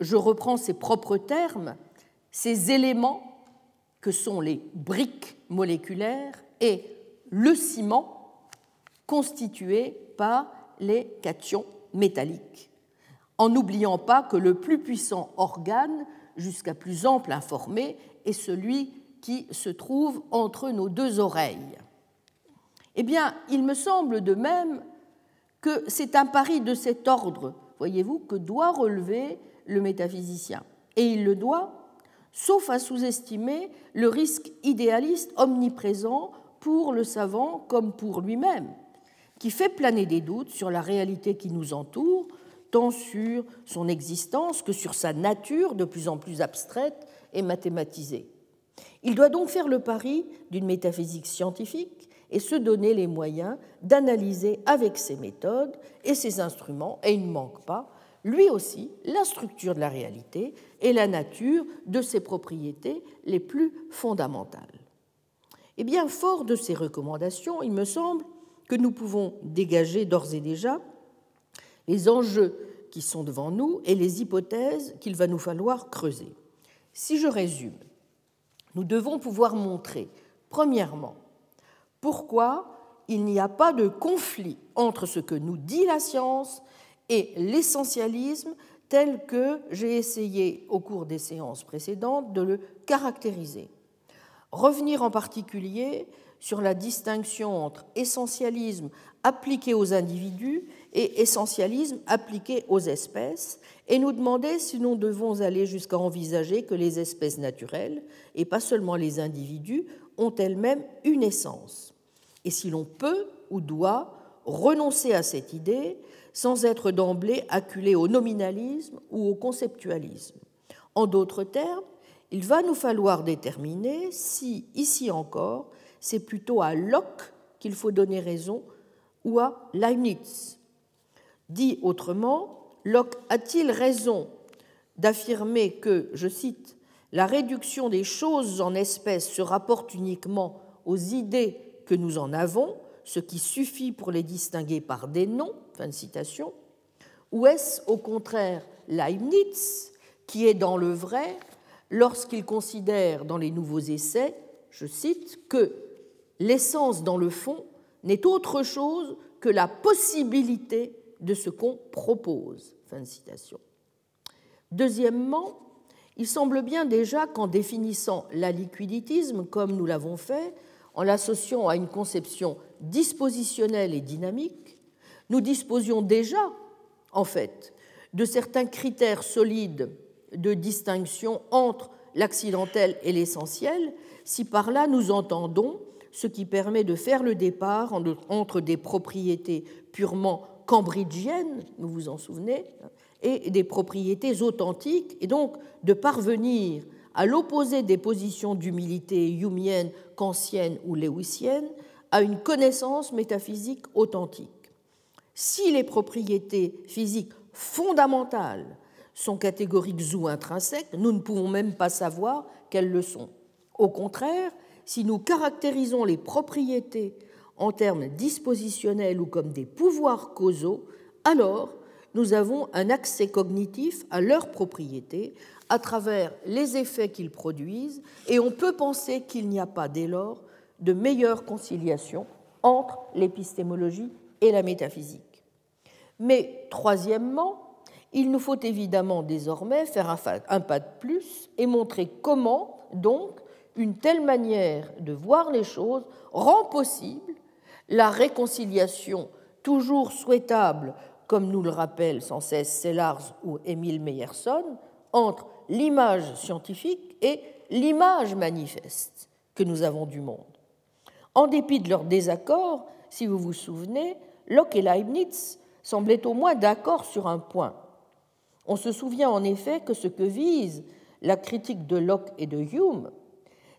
B: je reprends ses propres termes, ces éléments que sont les briques moléculaires et le ciment constitué par les cations métalliques, en n'oubliant pas que le plus puissant organe, jusqu'à plus ample informé, est celui qui se trouve entre nos deux oreilles. Eh bien, il me semble de même que c'est un pari de cet ordre, voyez-vous, que doit relever le métaphysicien. Et il le doit, sauf à sous-estimer le risque idéaliste omniprésent pour le savant comme pour lui-même, qui fait planer des doutes sur la réalité qui nous entoure, tant sur son existence que sur sa nature de plus en plus abstraite et mathématisée. Il doit donc faire le pari d'une métaphysique scientifique et se donner les moyens d'analyser avec ses méthodes et ses instruments, et il ne manque pas, lui aussi, la structure de la réalité et la nature de ses propriétés les plus fondamentales. Eh bien, fort de ces recommandations, il me semble que nous pouvons dégager d'ores et déjà les enjeux qui sont devant nous et les hypothèses qu'il va nous falloir creuser. Si je résume, nous devons pouvoir montrer, premièrement, pourquoi il n'y a pas de conflit entre ce que nous dit la science et l'essentialisme tel que j'ai essayé au cours des séances précédentes de le caractériser. Revenir en particulier sur la distinction entre essentialisme appliqué aux individus et essentialisme appliqué aux espèces, et nous demander si nous devons aller jusqu'à envisager que les espèces naturelles, et pas seulement les individus, ont elles-mêmes une essence, et si l'on peut ou doit renoncer à cette idée sans être d'emblée acculé au nominalisme ou au conceptualisme. En d'autres termes, il va nous falloir déterminer si, ici encore, c'est plutôt à Locke qu'il faut donner raison ou à Leibniz. Dit autrement, Locke a-t-il raison d'affirmer que, je cite, la réduction des choses en espèces se rapporte uniquement aux idées que nous en avons, ce qui suffit pour les distinguer par des noms, fin de citation, ou est-ce au contraire Leibniz qui est dans le vrai lorsqu'il considère dans les nouveaux essais, je cite, que l'essence dans le fond n'est autre chose que la possibilité de ce qu'on propose. Deuxièmement, il semble bien déjà qu'en définissant la liquiditisme, comme nous l'avons fait, en l'associant à une conception dispositionnelle et dynamique, nous disposions déjà, en fait, de certains critères solides de distinction entre l'accidentel et l'essentiel, si par là nous entendons ce qui permet de faire le départ entre des propriétés purement cambridgiennes, vous vous en souvenez, et des propriétés authentiques, et donc de parvenir à l'opposé des positions d'humilité humienne, kantienne ou lewisienne, à une connaissance métaphysique authentique. Si les propriétés physiques fondamentales sont catégoriques ou intrinsèques, nous ne pouvons même pas savoir qu'elles le sont. Au contraire, si nous caractérisons les propriétés en termes dispositionnels ou comme des pouvoirs causaux, alors nous avons un accès cognitif à leurs propriétés à travers les effets qu'ils produisent, et on peut penser qu'il n'y a pas dès lors de meilleure conciliation entre l'épistémologie et la métaphysique. Mais troisièmement, il nous faut évidemment désormais faire un pas de plus et montrer comment, donc, une telle manière de voir les choses rend possible la réconciliation toujours souhaitable, comme nous le rappellent sans cesse Sellars ou Émile Meyerson, entre l'image scientifique et l'image manifeste que nous avons du monde. En dépit de leur désaccord, si vous vous souvenez, Locke et Leibniz semblaient au moins d'accord sur un point. On se souvient en effet que ce que vise la critique de Locke et de Hume,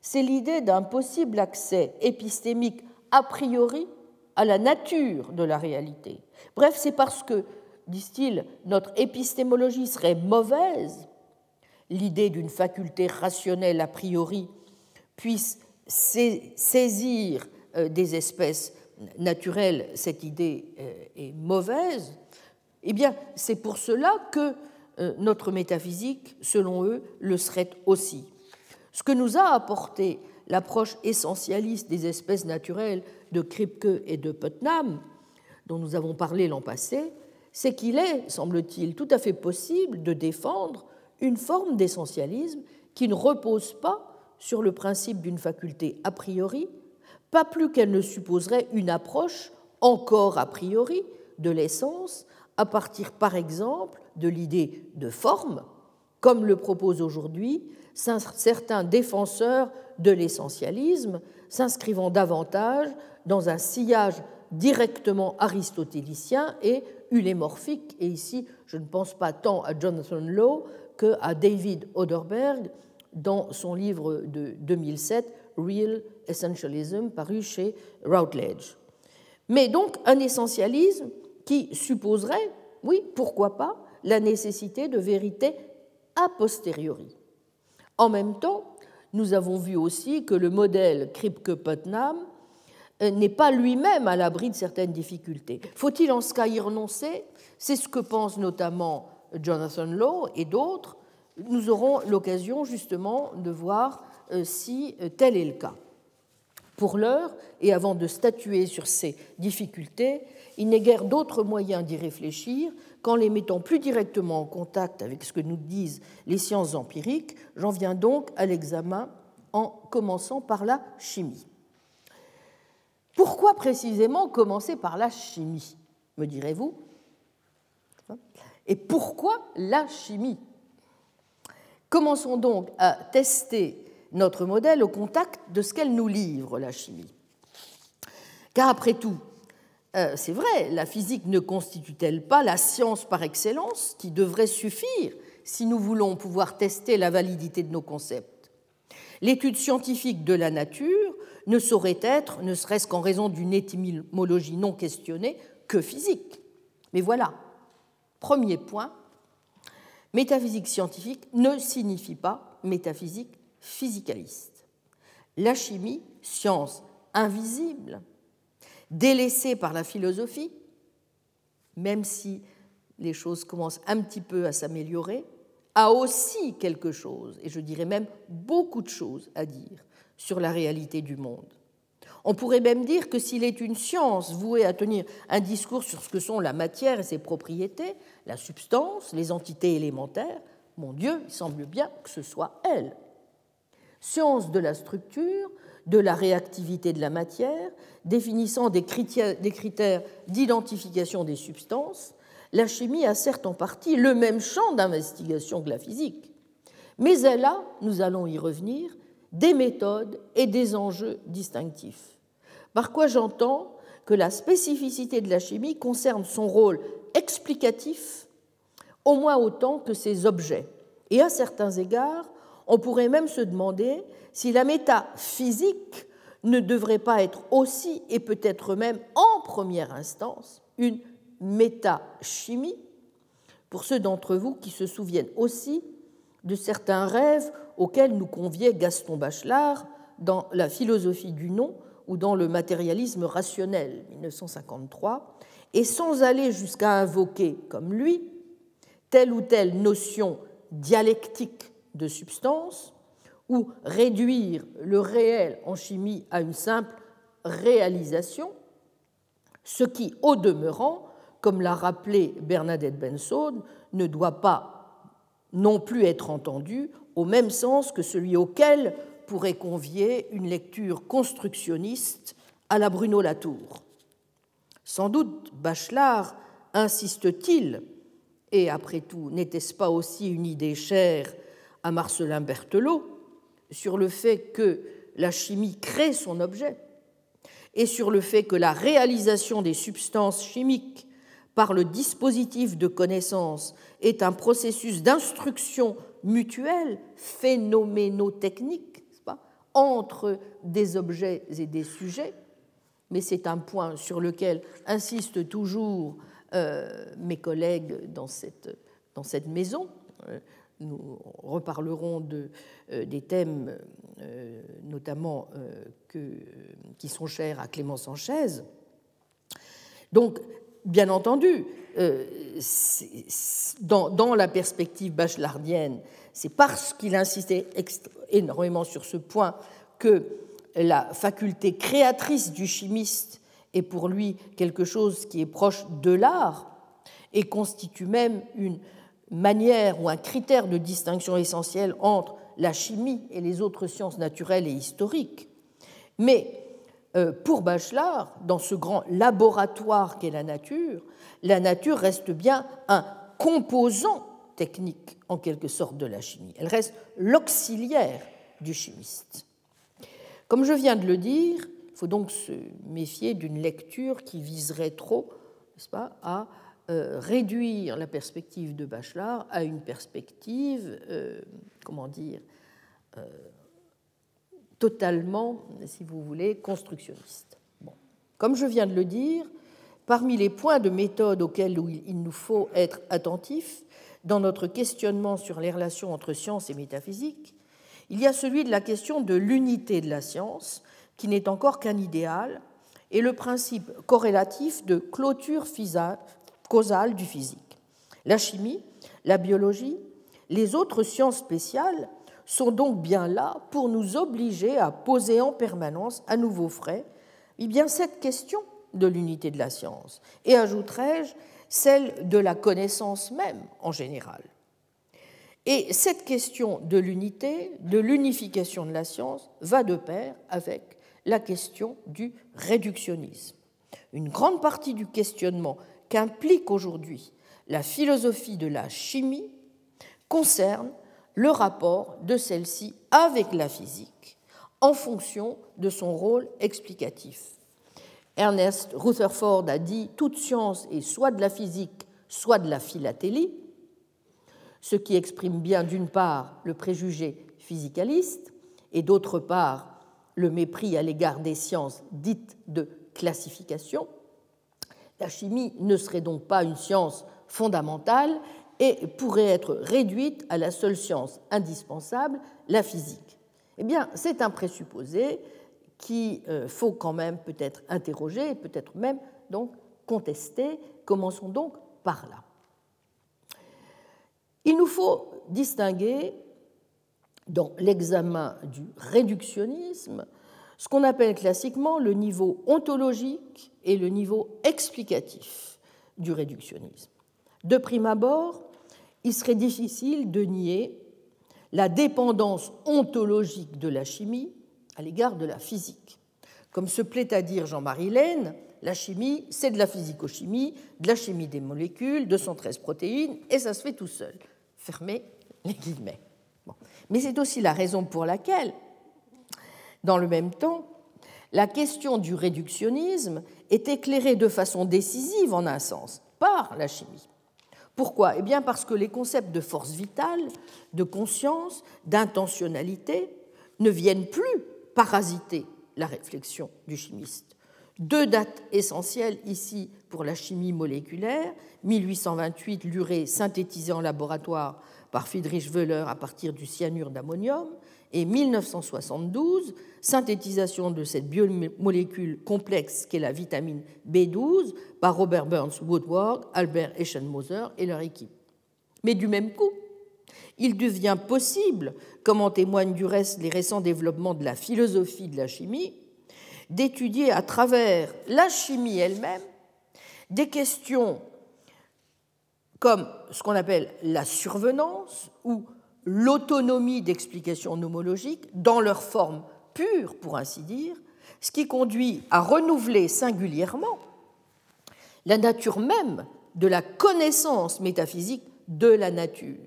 B: c'est l'idée d'un possible accès épistémique a priori à la nature de la réalité. Bref, c'est parce que, disent-ils, notre épistémologie serait mauvaise, l'idée d'une faculté rationnelle a priori puisse saisir euh, des espèces naturelles, cette idée euh, est mauvaise, eh bien, c'est pour cela que euh, notre métaphysique, selon eux, le serait aussi. Ce que nous a apporté l'approche essentialiste des espèces naturelles de Kripke et de Putnam, dont nous avons parlé l'an passé, c'est qu'il est, semble-t-il, tout à fait possible de défendre une forme d'essentialisme qui ne repose pas sur le principe d'une faculté a priori, pas plus qu'elle ne supposerait une approche encore a priori de l'essence à partir par exemple de l'idée de forme, comme le proposent aujourd'hui certains défenseurs de l'essentialisme, s'inscrivant davantage dans un sillage directement aristotélicien et ulémorphique. Et ici, je ne pense pas tant à Jonathan Law qu'à David Oderberg dans son livre de 2007, Real Essentialism, paru chez Routledge. Mais donc un essentialisme qui supposerait, oui, pourquoi pas, la nécessité de vérité a posteriori. En même temps, nous avons vu aussi que le modèle Kripke-Putnam euh, n'est pas lui-même à l'abri de certaines difficultés. Faut-il en ce cas y renoncer? C'est ce que pensent notamment Jonathan Law et d'autres. Nous aurons l'occasion justement de voir euh, si euh, tel est le cas. Pour l'heure, et avant de statuer sur ces difficultés, il n'est guère d'autre moyen d'y réfléchir qu'en les mettant plus directement en contact avec ce que nous disent les sciences empiriques. J'en viens donc à l'examen en commençant par la chimie. Pourquoi précisément commencer par la chimie, me direz-vous? Et pourquoi la chimie? Commençons donc à tester notre modèle au contact de ce qu'elle nous livre, la chimie. Car après tout, euh, c'est vrai, la physique ne constitue-t-elle pas la science par excellence qui devrait suffire si nous voulons pouvoir tester la validité de nos concepts? L'étude scientifique de la nature ne saurait être, ne serait-ce qu'en raison d'une étymologie non questionnée, que physique. Mais voilà, premier point, métaphysique scientifique ne signifie pas métaphysique physicaliste. La chimie, science invisible, délaissée par la philosophie, même si les choses commencent un petit peu à s'améliorer, a aussi quelque chose, et je dirais même beaucoup de choses à dire sur la réalité du monde. On pourrait même dire que s'il est une science vouée à tenir un discours sur ce que sont la matière et ses propriétés, la substance, les entités élémentaires, mon Dieu, il semble bien que ce soit elle. Science de la structure, de la réactivité de la matière, définissant des critères d'identification des substances, la chimie a certes en partie le même champ d'investigation que la physique, mais elle a, nous allons y revenir, des méthodes et des enjeux distinctifs. Par quoi j'entends que la spécificité de la chimie concerne son rôle explicatif au moins autant que ses objets. Et à certains égards, on pourrait même se demander si la métaphysique ne devrait pas être aussi, et peut-être même en première instance, une métachimie, pour ceux d'entre vous qui se souviennent aussi de certains rêves auxquels nous conviait Gaston Bachelard dans La philosophie du nom ou dans Le matérialisme rationnel, 1953, et sans aller jusqu'à invoquer, comme lui, telle ou telle notion dialectique de substance, ou réduire le réel en chimie à une simple réalisation, ce qui, au demeurant, comme l'a rappelé Bernadette Benson, ne doit pas non plus être entendu au même sens que celui auquel pourrait convier une lecture constructionniste à la Bruno Latour. Sans doute Bachelard insiste-t-il, et après tout, n'était-ce pas aussi une idée chère à Marcelin Berthelot, sur le fait que la chimie crée son objet et sur le fait que la réalisation des substances chimiques par le dispositif de connaissance est un processus d'instruction mutuelle, phénoménotechnique, pas, entre des objets et des sujets, mais c'est un point sur lequel insistent toujours euh, mes collègues dans cette, dans cette maison. Euh, nous reparlerons euh, des thèmes notamment qui sont chers à Clément Sanchez. Donc, bien entendu, dans, dans, la perspective bachelardienne, c'est parce qu'il insistait énormément sur ce point que la faculté créatrice du chimiste est pour lui quelque chose qui est proche de l'art et constitue même une manière ou un critère de distinction essentiel entre la chimie et les autres sciences naturelles et historiques. Mais euh, pour Bachelard, dans ce grand laboratoire qu'est la nature, la nature reste bien un composant technique en quelque sorte de la chimie. Elle reste l'auxiliaire du chimiste. Comme je viens de le dire, il faut donc se méfier d'une lecture qui viserait trop pas, à réduire la perspective de Bachelard à une perspective, euh, comment dire, euh, totalement, si vous voulez, constructionniste. Comme je viens de le dire, parmi les points de méthode auxquels il nous faut être attentifs dans notre questionnement sur les relations entre science et métaphysique, il y a celui de la question de l'unité de la science, qui n'est encore qu'un idéal, et le principe corrélatif de clôture causale du physique. La chimie, la biologie, les autres sciences spéciales sont donc bien là pour nous obliger à poser en permanence, à nouveau frais, eh bien cette question de l'unité de la science, et ajouterai-je celle de la connaissance même en général. Et cette question de l'unité, de l'unification de la science, va de pair avec la question du réductionnisme. Une grande partie du questionnement qu'implique aujourd'hui la philosophie de la chimie concerne le rapport de celle-ci avec la physique en fonction de son rôle explicatif. Ernest Rutherford a dit toute science est soit de la physique, soit de la philatélie, ce qui exprime bien d'une part le préjugé physicaliste et d'autre part le mépris à l'égard des sciences dites de classification. La chimie ne serait donc pas une science fondamentale et pourrait être réduite à la seule science indispensable, la physique. Eh bien, c'est un présupposé qu'il euh, faut quand même peut-être interroger peut-être même donc contester. Commençons donc par là. Il nous faut distinguer dans l'examen du réductionnisme ce qu'on appelle classiquement le niveau ontologique et le niveau explicatif du réductionnisme. De prime abord, il serait difficile de nier la dépendance ontologique de la chimie à l'égard de la physique. Comme se plaît à dire Jean-Marie Laine, la chimie, c'est de la physico-chimie, de la chimie des molécules, 213 protéines, et ça se fait tout seul. Fermez les guillemets. Mais c'est aussi la raison pour laquelle, dans le même temps, la question du réductionnisme est éclairée de façon décisive en un sens par la chimie. Pourquoi? Eh bien parce que les concepts de force vitale, de conscience, d'intentionnalité ne viennent plus parasiter la réflexion du chimiste. Deux dates essentielles ici pour la chimie moléculaire 1828, l'urée synthétisée en laboratoire par Friedrich Wöhler à partir du cyanure d'ammonium, et 1972, synthétisation de cette biomolécule complexe qu'est la vitamine B12 par Robert Burns Woodward, Albert Eschenmoser et leur équipe. Mais du même coup, il devient possible, comme en témoignent du reste les récents développements de la philosophie de la chimie, d'étudier à travers la chimie elle-même des questions comme ce qu'on appelle la survenance ou l'autonomie d'explication nomologique dans leur forme pure, pour ainsi dire, ce qui conduit à renouveler singulièrement la nature même de la connaissance métaphysique de la nature,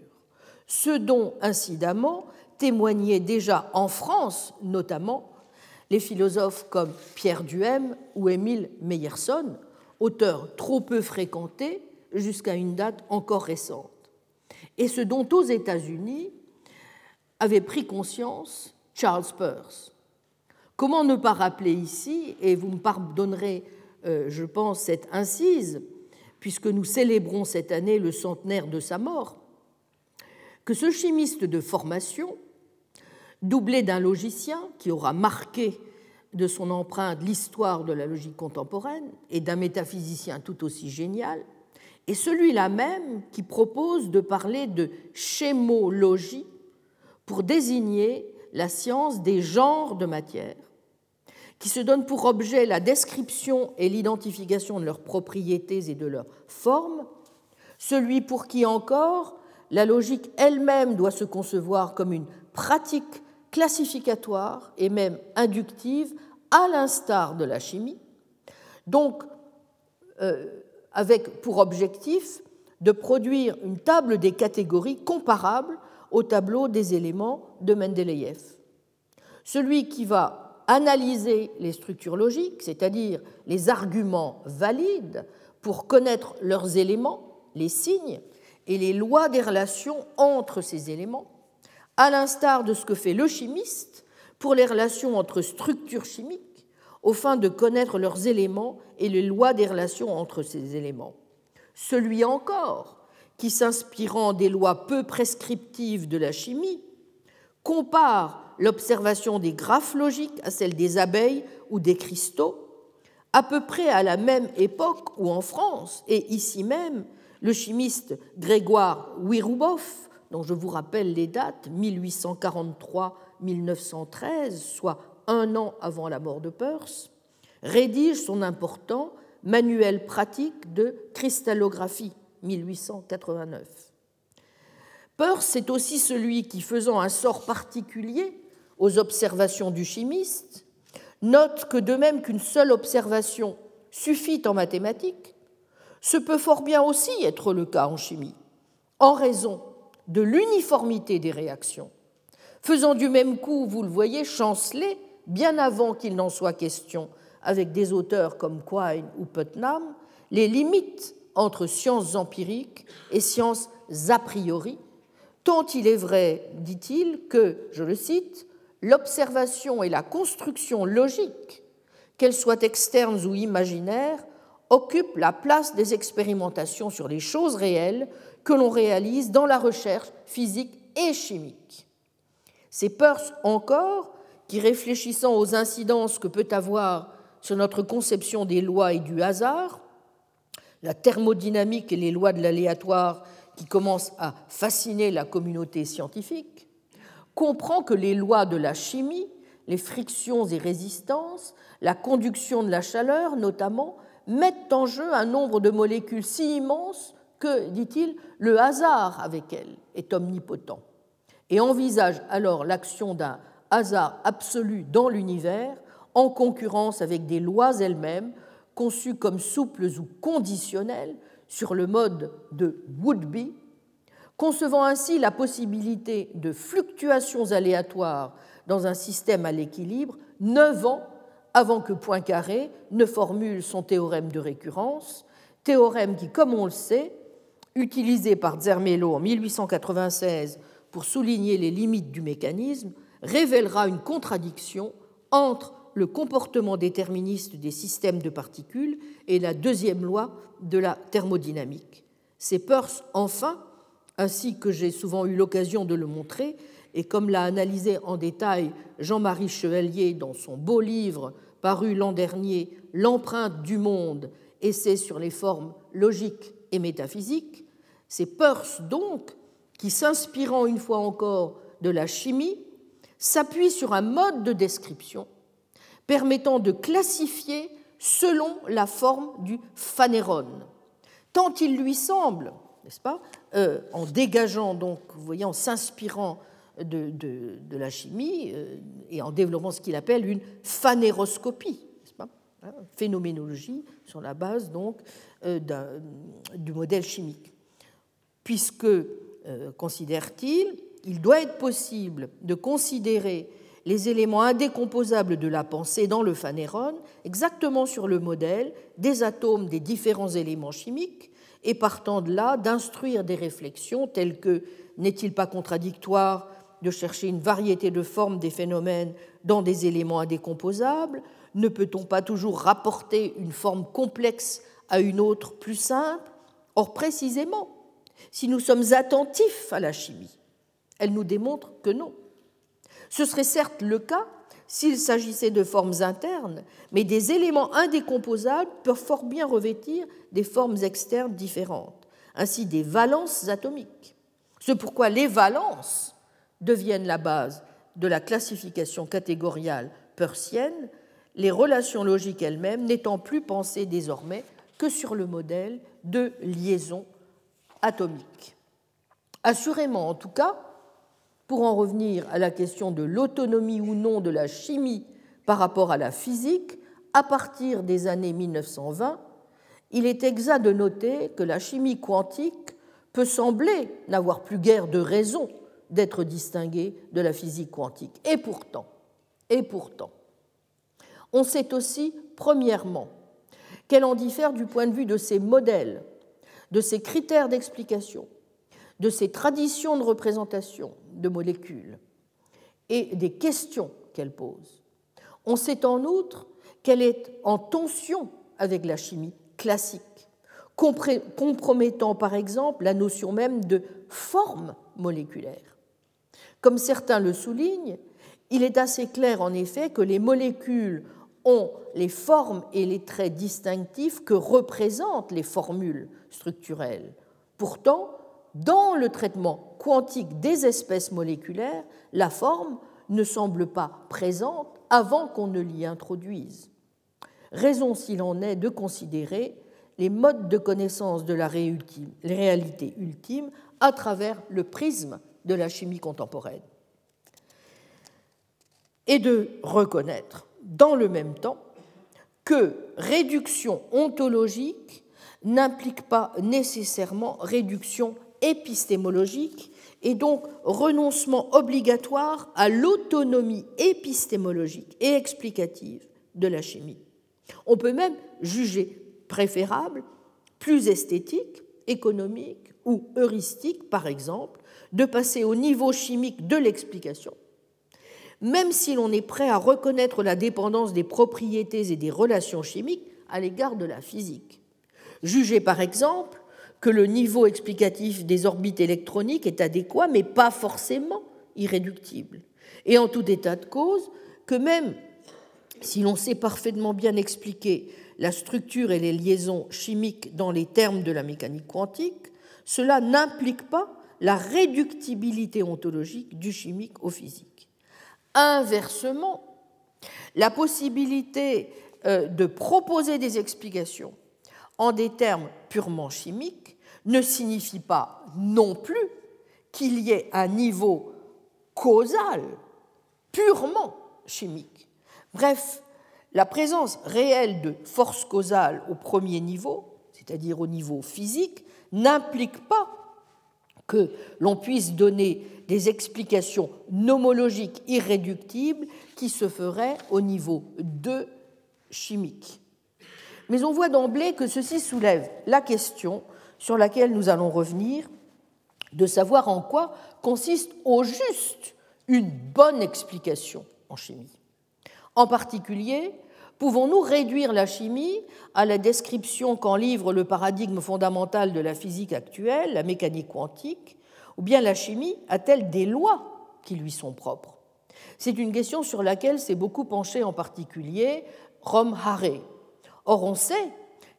B: ce dont incidemment témoignaient déjà en France notamment les philosophes comme Pierre Duhem ou Émile Meyerson, auteurs trop peu fréquentés jusqu'à une date encore récente, et ce dont aux États-Unis avait pris conscience Charles Peirce. Comment ne pas rappeler ici, et vous me pardonnerez, euh, je pense, cette incise, puisque nous célébrons cette année le centenaire de sa mort, que ce chimiste de formation, doublé d'un logicien qui aura marqué de son empreinte l'histoire de la logique contemporaine et d'un métaphysicien tout aussi génial, est celui-là même qui propose de parler de schémologie pour désigner la science des genres de matière, qui se donne pour objet la description et l'identification de leurs propriétés et de leurs formes, celui pour qui encore la logique elle-même doit se concevoir comme une pratique classificatoire et même inductive, à l'instar de la chimie, donc euh, avec pour objectif de produire une table des catégories comparable au tableau des éléments de Mendeleïev. Celui qui va analyser les structures logiques, c'est-à-dire les arguments valides pour connaître leurs éléments, les signes et les lois des relations entre ces éléments, à l'instar de ce que fait le chimiste pour les relations entre structures chimiques, au fin de connaître leurs éléments et les lois des relations entre ces éléments. Celui encore qui, s'inspirant des lois peu prescriptives de la chimie, compare l'observation des graphes logiques à celle des abeilles ou des cristaux, à peu près à la même époque où en France, et ici même, le chimiste Grégoire Wiroubov, dont je vous rappelle les dates, 1843-1913, soit un an avant la mort de Peirce, rédige son important manuel pratique de cristallographie 1889. Peirce est aussi celui qui, faisant un sort particulier aux observations du chimiste, note que de même qu'une seule observation suffit en mathématiques, ce peut fort bien aussi être le cas en chimie, en raison de l'uniformité des réactions, faisant du même coup, vous le voyez, chanceler, bien avant qu'il n'en soit question, avec des auteurs comme Quine ou Putnam, les limites entre sciences empiriques et sciences a priori, tant il est vrai, dit-il, que, je le cite, l'observation et la construction logique, qu'elles soient externes ou imaginaires, occupent la place des expérimentations sur les choses réelles que l'on réalise dans la recherche physique et chimique. C'est Peirce encore qui, réfléchissant aux incidences que peut avoir sur notre conception des lois et du hasard, la thermodynamique et les lois de l'aléatoire qui commencent à fasciner la communauté scientifique, comprend que les lois de la chimie, les frictions et résistances, la conduction de la chaleur notamment, mettent en jeu un nombre de molécules si immense que, dit-il, le hasard avec elles est omnipotent, et envisage alors l'action d'un hasard absolu dans l'univers en concurrence avec des lois elles-mêmes conçues comme souples ou conditionnelles sur le mode de Woodby, concevant ainsi la possibilité de fluctuations aléatoires dans un système à l'équilibre neuf ans avant que Poincaré ne formule son théorème de récurrence, théorème qui, comme on le sait, utilisé par Zermelo en 1896 pour souligner les limites du mécanisme, révélera une contradiction entre le comportement déterministe des systèmes de particules et la deuxième loi de la thermodynamique. C'est Peirce, enfin, ainsi que j'ai souvent eu l'occasion de le montrer, et comme l'a analysé en détail Jean-Marie Chevalier dans son beau livre paru l'an dernier, L'empreinte du monde, essai sur les formes logiques et métaphysiques, c'est Peirce donc qui, s'inspirant une fois encore de la chimie, s'appuie sur un mode de description permettant de classifier selon la forme du phanérone, tant il lui semble, n'est-ce pas, euh, en dégageant donc, vous voyez, en s'inspirant de, la chimie euh, et en développant ce qu'il appelle une phanéroscopie, pas, hein, phénoménologie sur la base donc euh, du modèle chimique, puisque considère-t-il, il doit être possible de considérer les éléments indécomposables de la pensée dans le phanérone exactement sur le modèle des atomes des différents éléments chimiques et partant de là d'instruire des réflexions telles que n'est-il pas contradictoire de chercher une variété de formes des phénomènes dans des éléments indécomposables? Ne peut-on pas toujours rapporter une forme complexe à une autre plus simple? Or, précisément, si nous sommes attentifs à la chimie, elle nous démontre que non. Ce serait certes le cas s'il s'agissait de formes internes, mais des éléments indécomposables peuvent fort bien revêtir des formes externes différentes, ainsi des valences atomiques. C'est pourquoi les valences deviennent la base de la classification catégoriale persienne, les relations logiques elles-mêmes n'étant plus pensées désormais que sur le modèle de liaison atomique. Assurément, en tout cas, pour en revenir à la question de l'autonomie ou non de la chimie par rapport à la physique, à partir des années 1920, il est exact de noter que la chimie quantique peut sembler n'avoir plus guère de raison d'être distinguée de la physique quantique. Et pourtant, et pourtant, on sait aussi, premièrement, qu'elle en diffère du point de vue de ses modèles, de ses critères d'explication, de ses traditions de représentation de molécules et des questions qu'elle pose. On sait en outre qu'elle est en tension avec la chimie classique, compromettant par exemple la notion même de forme moléculaire. Comme certains le soulignent, il est assez clair en effet que les molécules ont les formes et les traits distinctifs que représentent les formules structurelles. Pourtant, dans le traitement quantique des espèces moléculaires, la forme ne semble pas présente avant qu'on ne l'y introduise. Raison s'il en est de considérer les modes de connaissance de la réalité ultime à travers le prisme de la chimie contemporaine. Et de reconnaître dans le même temps que réduction ontologique n'implique pas nécessairement réduction épistémologique et donc renoncement obligatoire à l'autonomie épistémologique et explicative de la chimie. On peut même juger préférable, plus esthétique, économique ou heuristique, par exemple, de passer au niveau chimique de l'explication, même si l'on est prêt à reconnaître la dépendance des propriétés et des relations chimiques à l'égard de la physique. Juger, par exemple, que le niveau explicatif des orbites électroniques est adéquat, mais pas forcément irréductible. Et en tout état de cause, que même si l'on sait parfaitement bien expliquer la structure et les liaisons chimiques dans les termes de la mécanique quantique, cela n'implique pas la réductibilité ontologique du chimique au physique. Inversement, la possibilité euh, de proposer des explications en des termes purement chimiques ne signifie pas non plus qu'il y ait un niveau causal purement chimique. Bref, la présence réelle de force causale au premier niveau, c'est-à-dire au niveau physique, n'implique pas que l'on puisse donner des explications nomologiques irréductibles qui se feraient au niveau 2 chimique. Mais on voit d'emblée que ceci soulève la question sur laquelle nous allons revenir, de savoir en quoi consiste au juste une bonne explication en chimie. En particulier, pouvons-nous réduire la chimie à la description qu'en livre le paradigme fondamental de la physique actuelle, la mécanique quantique, ou bien la chimie a-t-elle des lois qui lui sont propres? C'est une question sur laquelle s'est beaucoup penché en particulier Rom Haré. Or, on sait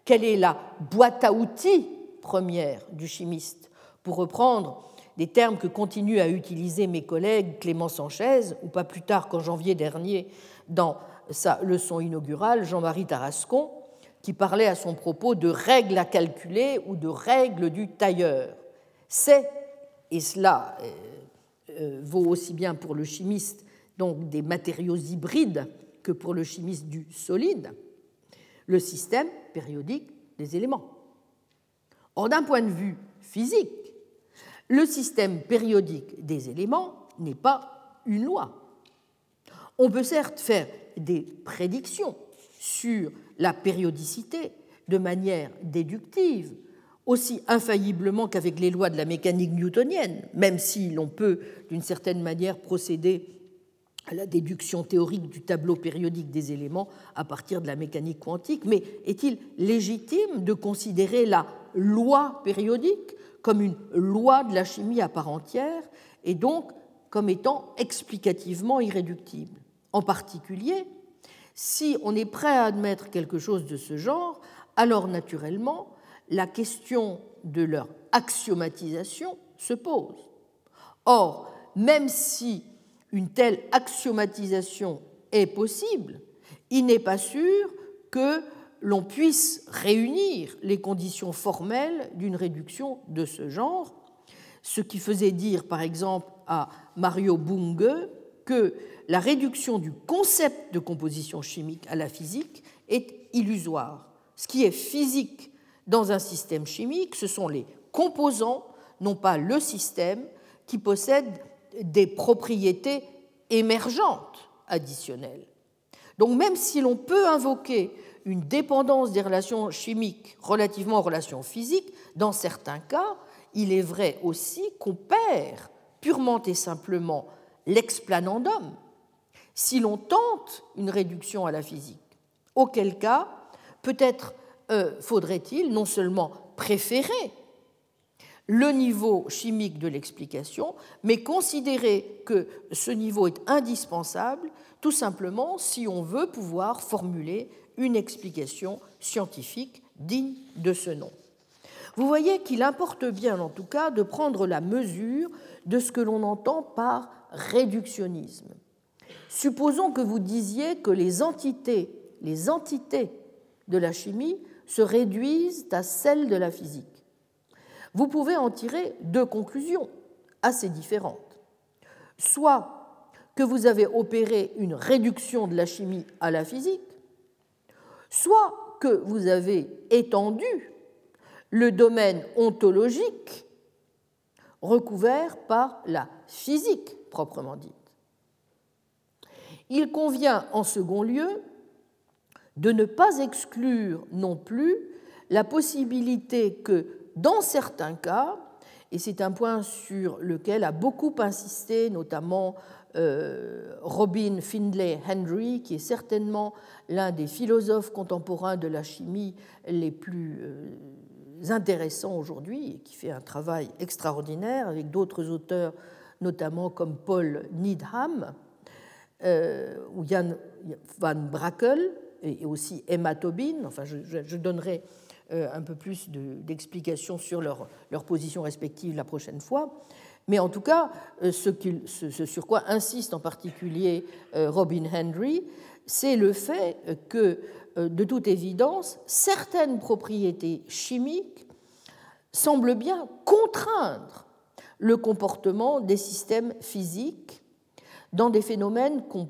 B: quelle est la boîte à outils première du chimiste. Pour reprendre des termes que continuent à utiliser mes collègues Clément Sanchez, ou pas plus tard qu'en janvier dernier dans sa leçon inaugurale, Jean-Marie Tarascon, qui parlait à son propos de règles à calculer ou de règles du tailleur. C'est, et cela euh, euh, vaut aussi bien pour le chimiste donc des matériaux hybrides que pour le chimiste du solide, le système périodique des éléments. Or, d'un point de vue physique, le système périodique des éléments n'est pas une loi. On peut certes faire des prédictions sur la périodicité de manière déductive, aussi infailliblement qu'avec les lois de la mécanique newtonienne, même si l'on peut d'une certaine manière procéder la déduction théorique du tableau périodique des éléments à partir de la mécanique quantique, mais est-il légitime de considérer la loi périodique comme une loi de la chimie à part entière et donc comme étant explicativement irréductible? En particulier, si on est prêt à admettre quelque chose de ce genre, alors naturellement, la question de leur axiomatisation se pose. Or, même si une telle axiomatisation est possible, il n'est pas sûr que l'on puisse réunir les conditions formelles d'une réduction de ce genre, ce qui faisait dire par exemple à Mario Bunge que la réduction du concept de composition chimique à la physique est illusoire. Ce qui est physique dans un système chimique, ce sont les composants, non pas le système, qui possèdent des propriétés émergentes additionnelles. Donc même si l'on peut invoquer une dépendance des relations chimiques relativement aux relations physiques, dans certains cas, il est vrai aussi qu'on perd purement et simplement l'explanandum si l'on tente une réduction à la physique. Auquel cas, peut-être euh, faudrait-il non seulement préférer le niveau chimique de l'explication, mais considérer que ce niveau est indispensable tout simplement si on veut pouvoir formuler une explication scientifique digne de ce nom. Vous voyez qu'il importe bien en tout cas de prendre la mesure de ce que l'on entend par réductionnisme. Supposons que vous disiez que les entités, les entités de la chimie se réduisent à celles de la physique vous pouvez en tirer deux conclusions assez différentes. Soit que vous avez opéré une réduction de la chimie à la physique, soit que vous avez étendu le domaine ontologique recouvert par la physique proprement dite. Il convient en second lieu de ne pas exclure non plus la possibilité que dans certains cas, et c'est un point sur lequel a beaucoup insisté notamment euh, Robin Findlay Henry, qui est certainement l'un des philosophes contemporains de la chimie les plus euh, intéressants aujourd'hui, et qui fait un travail extraordinaire avec d'autres auteurs, notamment comme Paul Needham euh, ou Jan van Brakel, et aussi Emma Tobin. Enfin, je, donnerai un peu plus d'explications sur leur, leur, position respective la prochaine fois. Mais en tout cas, euh, ce, ce, sur quoi insiste en particulier euh, Robin Henry, c'est le fait que, de toute évidence, certaines propriétés chimiques semblent bien contraindre le comportement des systèmes physiques dans des phénomènes qu'on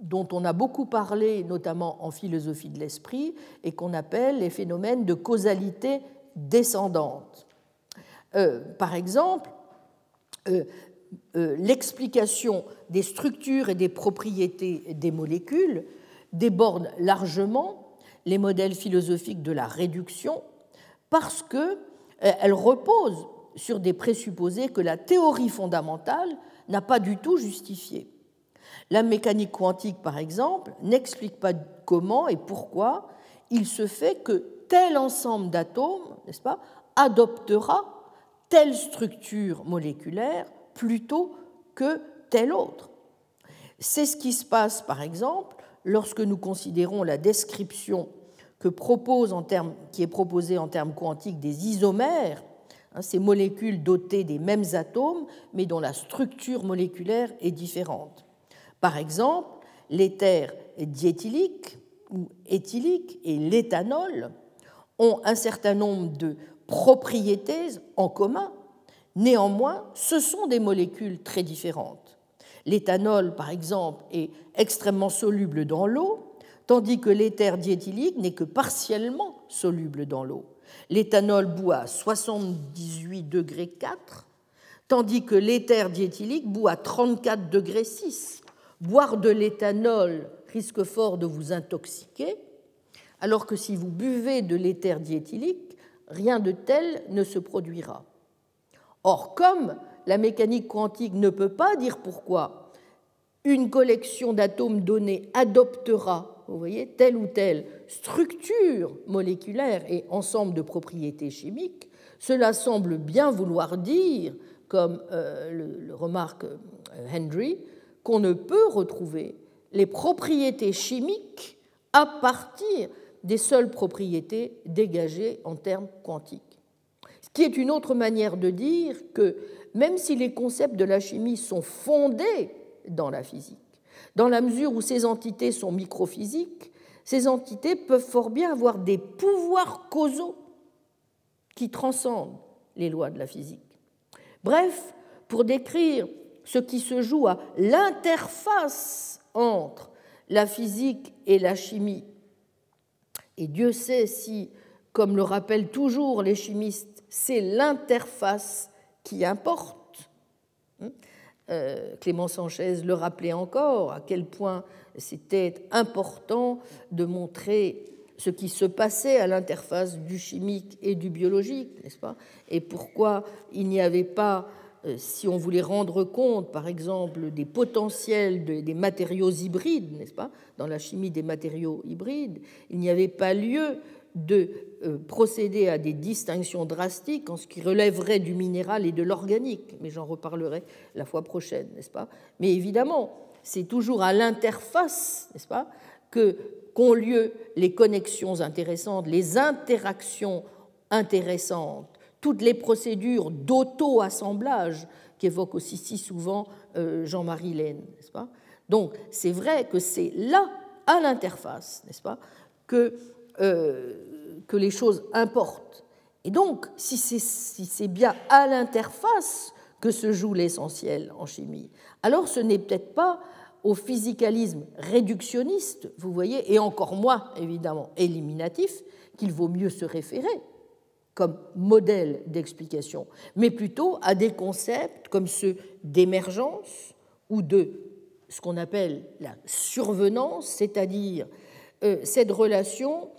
B: dont on a beaucoup parlé, notamment en philosophie de l'esprit, et qu'on appelle les phénomènes de causalité descendante. Euh, par exemple, euh, euh, l'explication des structures et des propriétés des molécules déborde largement les modèles philosophiques de la réduction parce que elle repose sur des présupposés que la théorie fondamentale n'a pas du tout justifiés. La mécanique quantique, par exemple, n'explique pas comment et pourquoi il se fait que tel ensemble d'atomes, n'est-ce pas, adoptera telle structure moléculaire plutôt que telle autre. C'est ce qui se passe, par exemple, lorsque nous considérons la description qui est proposée en termes quantiques des isomères, hein, ces molécules dotées des mêmes atomes, mais dont la structure moléculaire est différente. Par exemple, l'éther diéthylique ou éthylique et l'éthanol ont un certain nombre de propriétés en commun. Néanmoins, ce sont des molécules très différentes. L'éthanol, par exemple, est extrêmement soluble dans l'eau, tandis que l'éther diéthylique n'est que partiellement soluble dans l'eau. L'éthanol bout à 78 degrés 4, tandis que l'éther diéthylique bout à 34 degrés 6. Boire de l'éthanol risque fort de vous intoxiquer, alors que si vous buvez de l'éther diéthylique, rien de tel ne se produira. Or, comme la mécanique quantique ne peut pas dire pourquoi une collection d'atomes donnés adoptera, vous telle ou telle structure moléculaire et ensemble de propriétés chimiques, cela semble bien vouloir dire, comme euh, le, remarque euh, Henry, qu'on ne peut retrouver les propriétés chimiques à partir des seules propriétés dégagées en termes quantiques. Ce qui est une autre manière de dire que même si les concepts de la chimie sont fondés dans la physique, dans la mesure où ces entités sont microphysiques, ces entités peuvent fort bien avoir des pouvoirs causaux qui transcendent les lois de la physique. Bref, pour décrire ce qui se joue à l'interface entre la physique et la chimie, et Dieu sait si, comme le rappellent toujours les chimistes, c'est l'interface qui importe. Hein, euh, Clément Sanchez le rappelait encore, à quel point c'était important de montrer ce qui se passait à l'interface du chimique et du biologique, n'est-ce pas? Et pourquoi il n'y avait pas si on voulait rendre compte, par exemple, des potentiels des matériaux hybrides, n'est-ce pas, dans la chimie des matériaux hybrides, il n'y avait pas lieu de euh, procéder à des distinctions drastiques en ce qui relèverait du minéral et de l'organique, mais j'en reparlerai la fois prochaine, n'est-ce pas? Mais évidemment, c'est toujours à l'interface, n'est-ce pas, que qu'ont lieu les connexions intéressantes, les interactions intéressantes toutes les procédures d'auto-assemblage qu'évoque aussi si souvent euh, Jean-Marie Laine, n'est-ce pas? Donc c'est vrai que c'est là, à l'interface, n'est-ce pas, que, euh, que les choses importent. Et donc, si c'est si bien à l'interface que se joue l'essentiel en chimie, alors ce n'est peut-être pas au physicalisme réductionniste, vous voyez, et encore moins évidemment éliminatif, qu'il vaut mieux se référer, comme modèle d'explication, mais plutôt à des concepts comme ceux d'émergence ou de ce qu'on appelle la survenance, c'est-à-dire euh, cette relation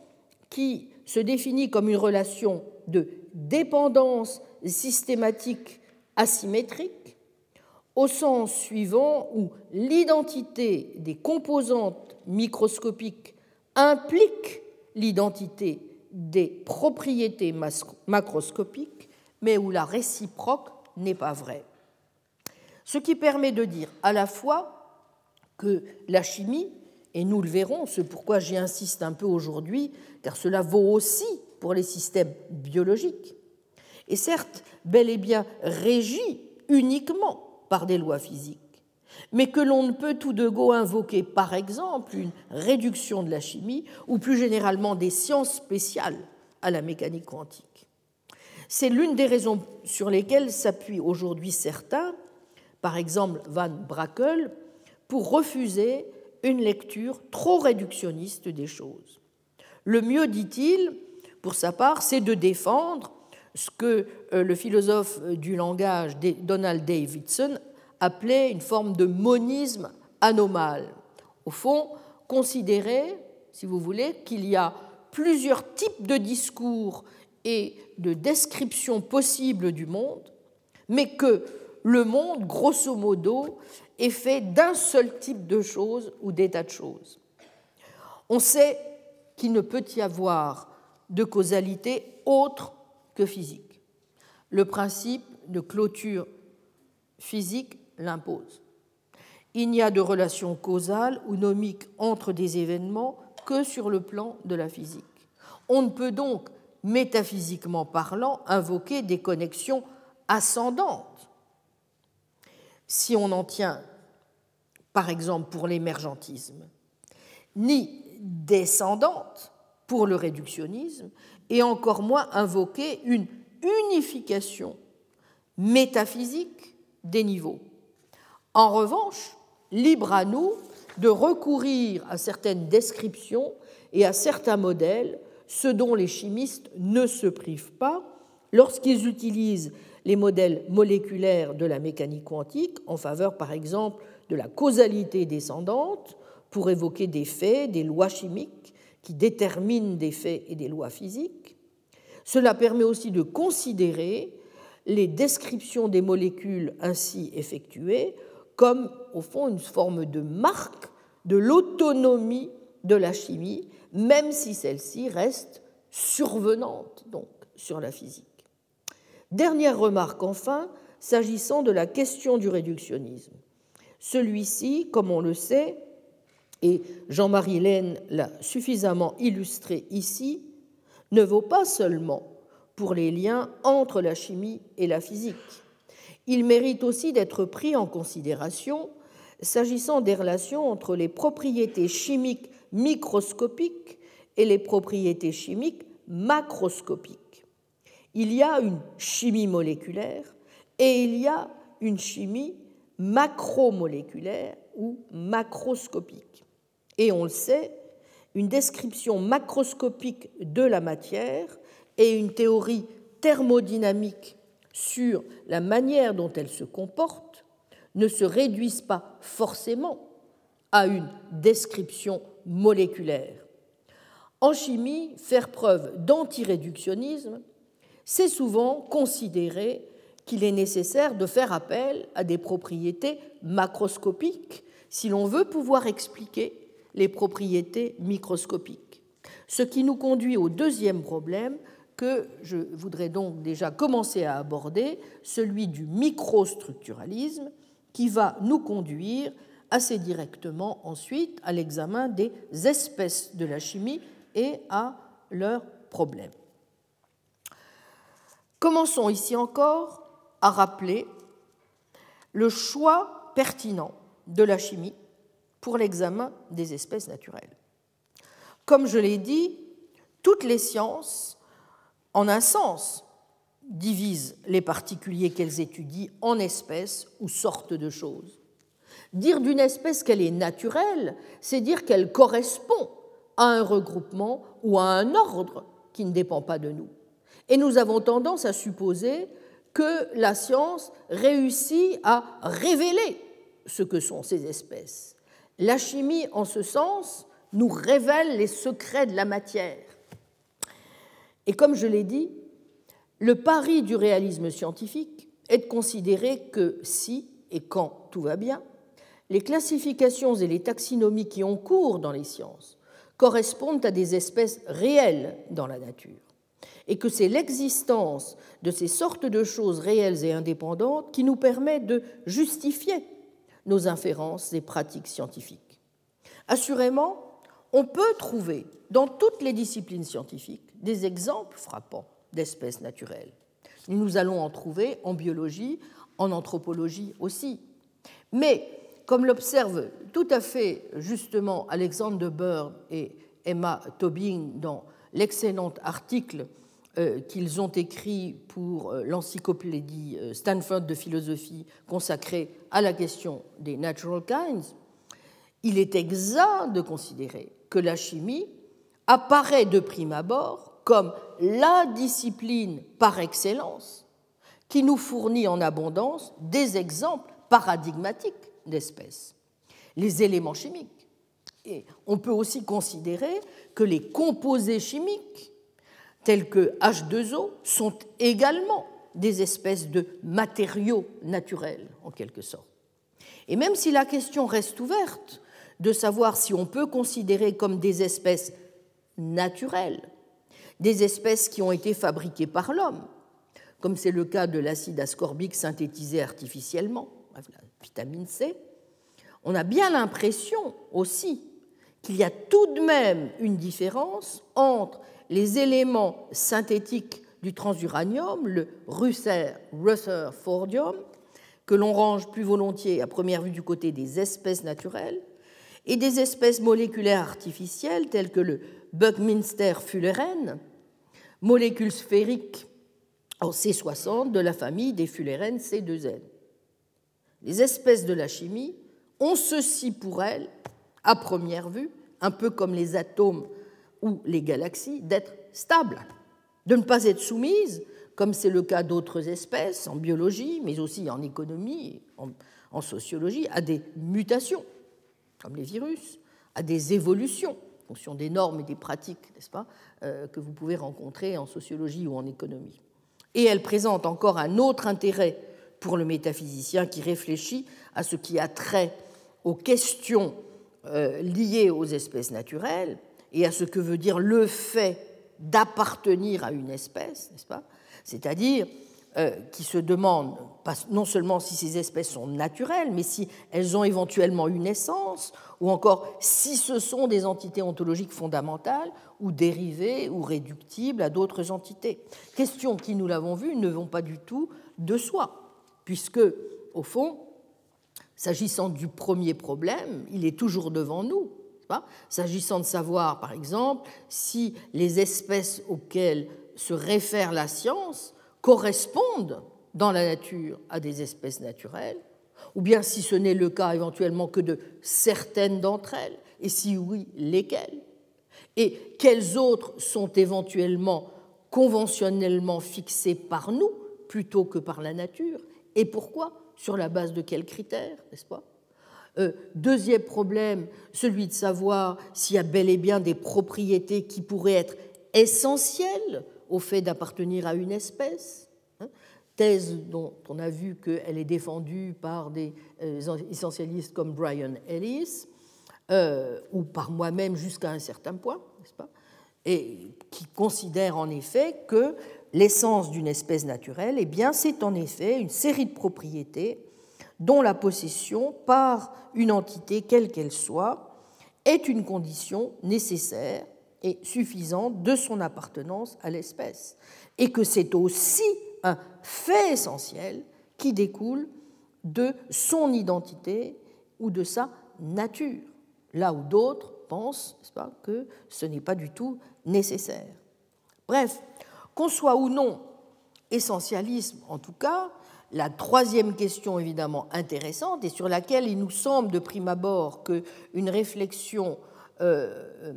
B: qui se définit comme une relation de dépendance systématique asymétrique, au sens suivant où l'identité des composantes microscopiques implique l'identité des propriétés macroscopiques, mais où la réciproque n'est pas vraie. Ce qui permet de dire à la fois que la chimie, et nous le verrons, c'est pourquoi j'y insiste un peu aujourd'hui, car cela vaut aussi pour les systèmes biologiques, est certes bel et bien régie uniquement par des lois physiques, mais que l'on ne peut tout de go invoquer, par exemple, une réduction de la chimie ou plus généralement des sciences spéciales à la mécanique quantique. C'est l'une des raisons sur lesquelles s'appuient aujourd'hui certains, par exemple Van Brakel, pour refuser une lecture trop réductionniste des choses. Le mieux, dit-il, pour sa part, c'est de défendre ce que euh, le philosophe du langage Donald Davidson appelait une forme de monisme anomale. Au fond, considérer, si vous voulez, qu'il y a plusieurs types de discours et de description possible du monde, mais que le monde, grosso modo, est fait d'un seul type de choses ou d'état de choses. On sait qu'il ne peut y avoir de causalité autre que physique. Le principe de clôture physique Il n'y a de relation causale ou nomique entre des événements que sur le plan de la physique. On ne peut donc, métaphysiquement parlant, invoquer des connexions ascendantes. Si on en tient, par exemple, pour l'émergentisme, ni descendantes pour le réductionnisme, et encore moins invoquer une unification métaphysique des niveaux. En revanche, libre à nous de recourir à certaines descriptions et à certains modèles, ce dont les chimistes ne se privent pas lorsqu'ils utilisent les modèles moléculaires de la mécanique quantique en faveur, par exemple, de la causalité descendante pour évoquer des faits, des lois chimiques qui déterminent des faits et des lois physiques. Cela permet aussi de considérer les descriptions des molécules ainsi effectuées comme, au fond, une forme de marque de l'autonomie de la chimie, même si celle-ci reste survenante donc, sur la physique. Dernière remarque enfin, s'agissant de la question du réductionnisme. Celui-ci, comme on le sait, et Jean-Marie Laine l'a suffisamment illustré ici, ne vaut pas seulement pour les liens entre la chimie et la physique il mérite aussi d'être pris en considération s'agissant des relations entre les propriétés chimiques microscopiques et les propriétés chimiques macroscopiques. Il y a une chimie moléculaire et il y a une chimie macromoléculaire ou macroscopique. Et on le sait, une description macroscopique de la matière et une théorie thermodynamique sur la manière dont elles se comportent ne se réduisent pas forcément à une description moléculaire. En chimie, faire preuve d'antiréductionnisme, c'est souvent considérer qu'il est nécessaire de faire appel à des propriétés macroscopiques si l'on veut pouvoir expliquer les propriétés microscopiques. Ce qui nous conduit au deuxième problème que je voudrais donc déjà commencer à aborder, celui du microstructuralisme, qui va nous conduire assez directement ensuite à l'examen des espèces de la chimie et à leurs problèmes. Commençons ici encore à rappeler le choix pertinent de la chimie pour l'examen des espèces naturelles. Comme je l'ai dit, toutes les sciences en un sens, divisent les particuliers qu'elles étudient en espèces ou sortes de choses. Dire d'une espèce qu'elle est naturelle, c'est dire qu'elle correspond à un regroupement ou à un ordre qui ne dépend pas de nous. Et nous avons tendance à supposer que la science réussit à révéler ce que sont ces espèces. La chimie, en ce sens, nous révèle les secrets de la matière. Et comme je l'ai dit, le pari du réalisme scientifique est de considérer que si et quand tout va bien, les classifications et les taxonomies qui ont cours dans les sciences correspondent à des espèces réelles dans la nature, et que c'est l'existence de ces sortes de choses réelles et indépendantes qui nous permet de justifier nos inférences et pratiques scientifiques. Assurément, on peut trouver dans toutes les disciplines scientifiques des exemples frappants d'espèces naturelles. Nous allons en trouver en biologie, en anthropologie aussi. Mais, comme l'observent tout à fait justement Alexander Bird et Emma Tobin dans l'excellent article euh, qu'ils ont écrit pour euh, l'encyclopédie euh, Stanford de philosophie consacrée à la question des natural kinds, il est exact de considérer que la chimie apparaît de prime abord comme la discipline par excellence qui nous fournit en abondance des exemples paradigmatiques d'espèces. Les éléments chimiques. Et on peut aussi considérer que les composés chimiques tels que H2O, sont également des espèces de matériaux naturels, en quelque sorte. Et même si la question reste ouverte de savoir si on peut considérer comme des espèces naturelles des espèces qui ont été fabriquées par l'homme, comme c'est le cas de l'acide ascorbique synthétisé artificiellement, la vitamine C, on a bien l'impression aussi qu'il y a tout de même une différence entre les éléments synthétiques du transuranium, le Rutherfordium, que l'on range plus volontiers à première vue du côté des espèces naturelles, et des espèces moléculaires artificielles telles que le Buckminster fullerène, molécule sphérique en C60 de la famille des fullerènes C2N. Les espèces de la chimie ont ceci pour elles, à première vue, un peu comme les atomes ou les galaxies, d'être stables, de ne pas être soumises, comme c'est le cas d'autres espèces en biologie, mais aussi en économie, en, sociologie, à des mutations, comme les virus, à des évolutions, fonction des normes et des pratiques, n'est-ce pas, euh, que vous pouvez rencontrer en sociologie ou en économie. Et elle présente encore un autre intérêt pour le métaphysicien qui réfléchit à ce qui a trait aux questions euh, liées aux espèces naturelles et à ce que veut dire le fait d'appartenir à une espèce, n'est-ce pas? C'est-à-dire qui se demande non seulement si ces espèces sont naturelles, mais si elles ont éventuellement une essence, ou encore si ce sont des entités ontologiques fondamentales, ou dérivées, ou réductibles à d'autres entités. Questions qui, nous l'avons vu, ne vont pas du tout de soi, puisque, au fond, s'agissant du premier problème, il est toujours devant nous. S'agissant de savoir, par exemple, si les espèces auxquelles se réfère la science correspondent dans la nature à des espèces naturelles, ou bien si ce n'est le cas éventuellement que de certaines d'entre elles, et si oui, lesquelles, et quelles autres sont éventuellement conventionnellement fixées par nous plutôt que par la nature, et pourquoi, sur la base de quels critères, n'est-ce pas? Euh, Deuxième problème, celui de savoir s'il y a bel et bien des propriétés qui pourraient être essentielles au fait d'appartenir à une espèce, hein, thèse dont on a vu qu'elle est défendue par des euh, essentialistes comme Brian Ellis, euh, ou par moi-même jusqu'à un certain point, n'est-ce pas et qui considère en effet que l'essence d'une espèce naturelle, eh bien, c'est en effet une série de propriétés dont la possession par une entité, quelle qu'elle soit, est une condition nécessaire et suffisante de son appartenance à l'espèce, et que c'est aussi un fait essentiel qui découle de son identité ou de sa nature, là où d'autres pensent pas, que ce n'est pas du tout nécessaire. Bref, qu'on soit ou non essentialisme, en tout cas, la troisième question évidemment intéressante et sur laquelle il nous semble de prime abord qu'une réflexion euh,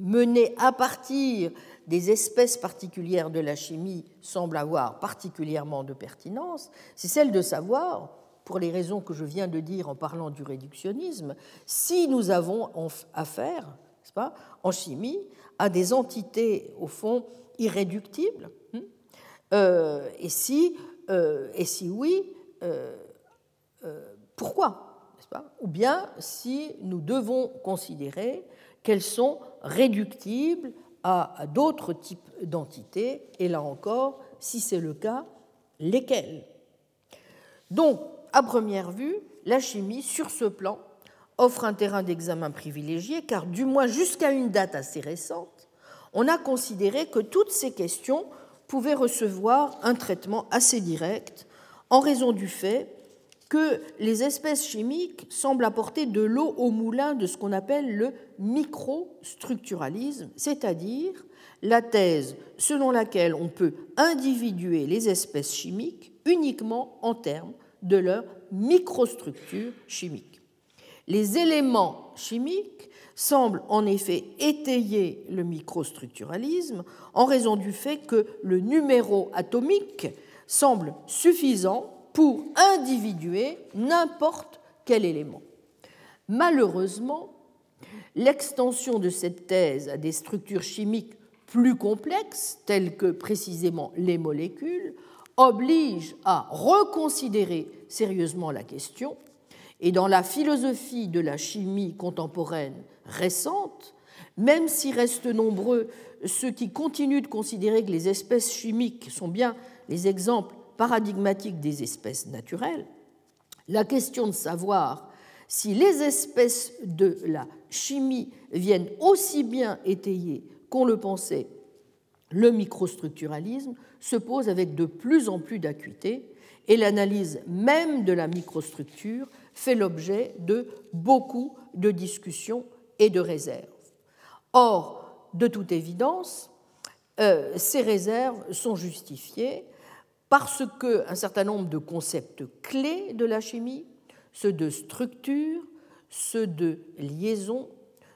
B: menée à partir des espèces particulières de la chimie semble avoir particulièrement de pertinence, c'est celle de savoir, pour les raisons que je viens de dire en parlant du réductionnisme, si nous avons affaire, pas, en chimie, à des entités, au fond, irréductibles, hein, euh, et, si, euh, et si oui, euh, pourquoi pas Ou bien si nous devons considérer qu'elles sont réductibles à, d'autres types d'entités, et là encore, si c'est le cas, lesquelles? Donc, à première vue, la chimie, sur ce plan, offre un terrain d'examen privilégié, car du moins jusqu'à une date assez récente, on a considéré que toutes ces questions pouvaient recevoir un traitement assez direct en raison du fait que les espèces chimiques semblent apporter de l'eau au moulin de ce qu'on appelle le microstructuralisme, c'est-à-dire la thèse selon laquelle on peut individuer les espèces chimiques uniquement en termes de leur microstructure chimique. Les éléments chimiques semblent en effet étayer le microstructuralisme en raison du fait que le numéro atomique semble suffisant pour individuer n'importe quel élément. Malheureusement, l'extension de cette thèse à des structures chimiques plus complexes, tels que précisément les molécules, obligent à reconsidérer sérieusement la question, et dans la philosophie de la chimie contemporaine récente, même s'ils restent nombreux ceux qui continuent de considérer que les espèces chimiques sont bien les exemples paradigmatiques des espèces naturelles, la question de savoir si les espèces de la chimie viennent aussi bien étayer qu'on le pensait le microstructuralisme se pose avec de plus en plus d'acuité et l'analyse même de la microstructure fait l'objet de beaucoup de discussions et de réserves. Or, de toute évidence, euh, ces réserves sont justifiées parce qu'un certain nombre de concepts clés de la chimie, ceux de structure, ceux de liaison,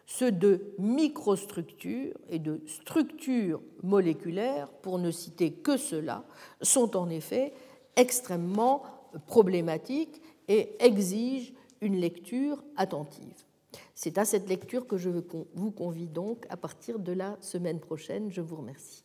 B: ceux de microstructure et de structure moléculaire, pour ne citer que cela, sont en effet extrêmement problématiques et exigent une lecture attentive. C'est à cette lecture que je vous convie donc à partir de la semaine prochaine. Je vous remercie.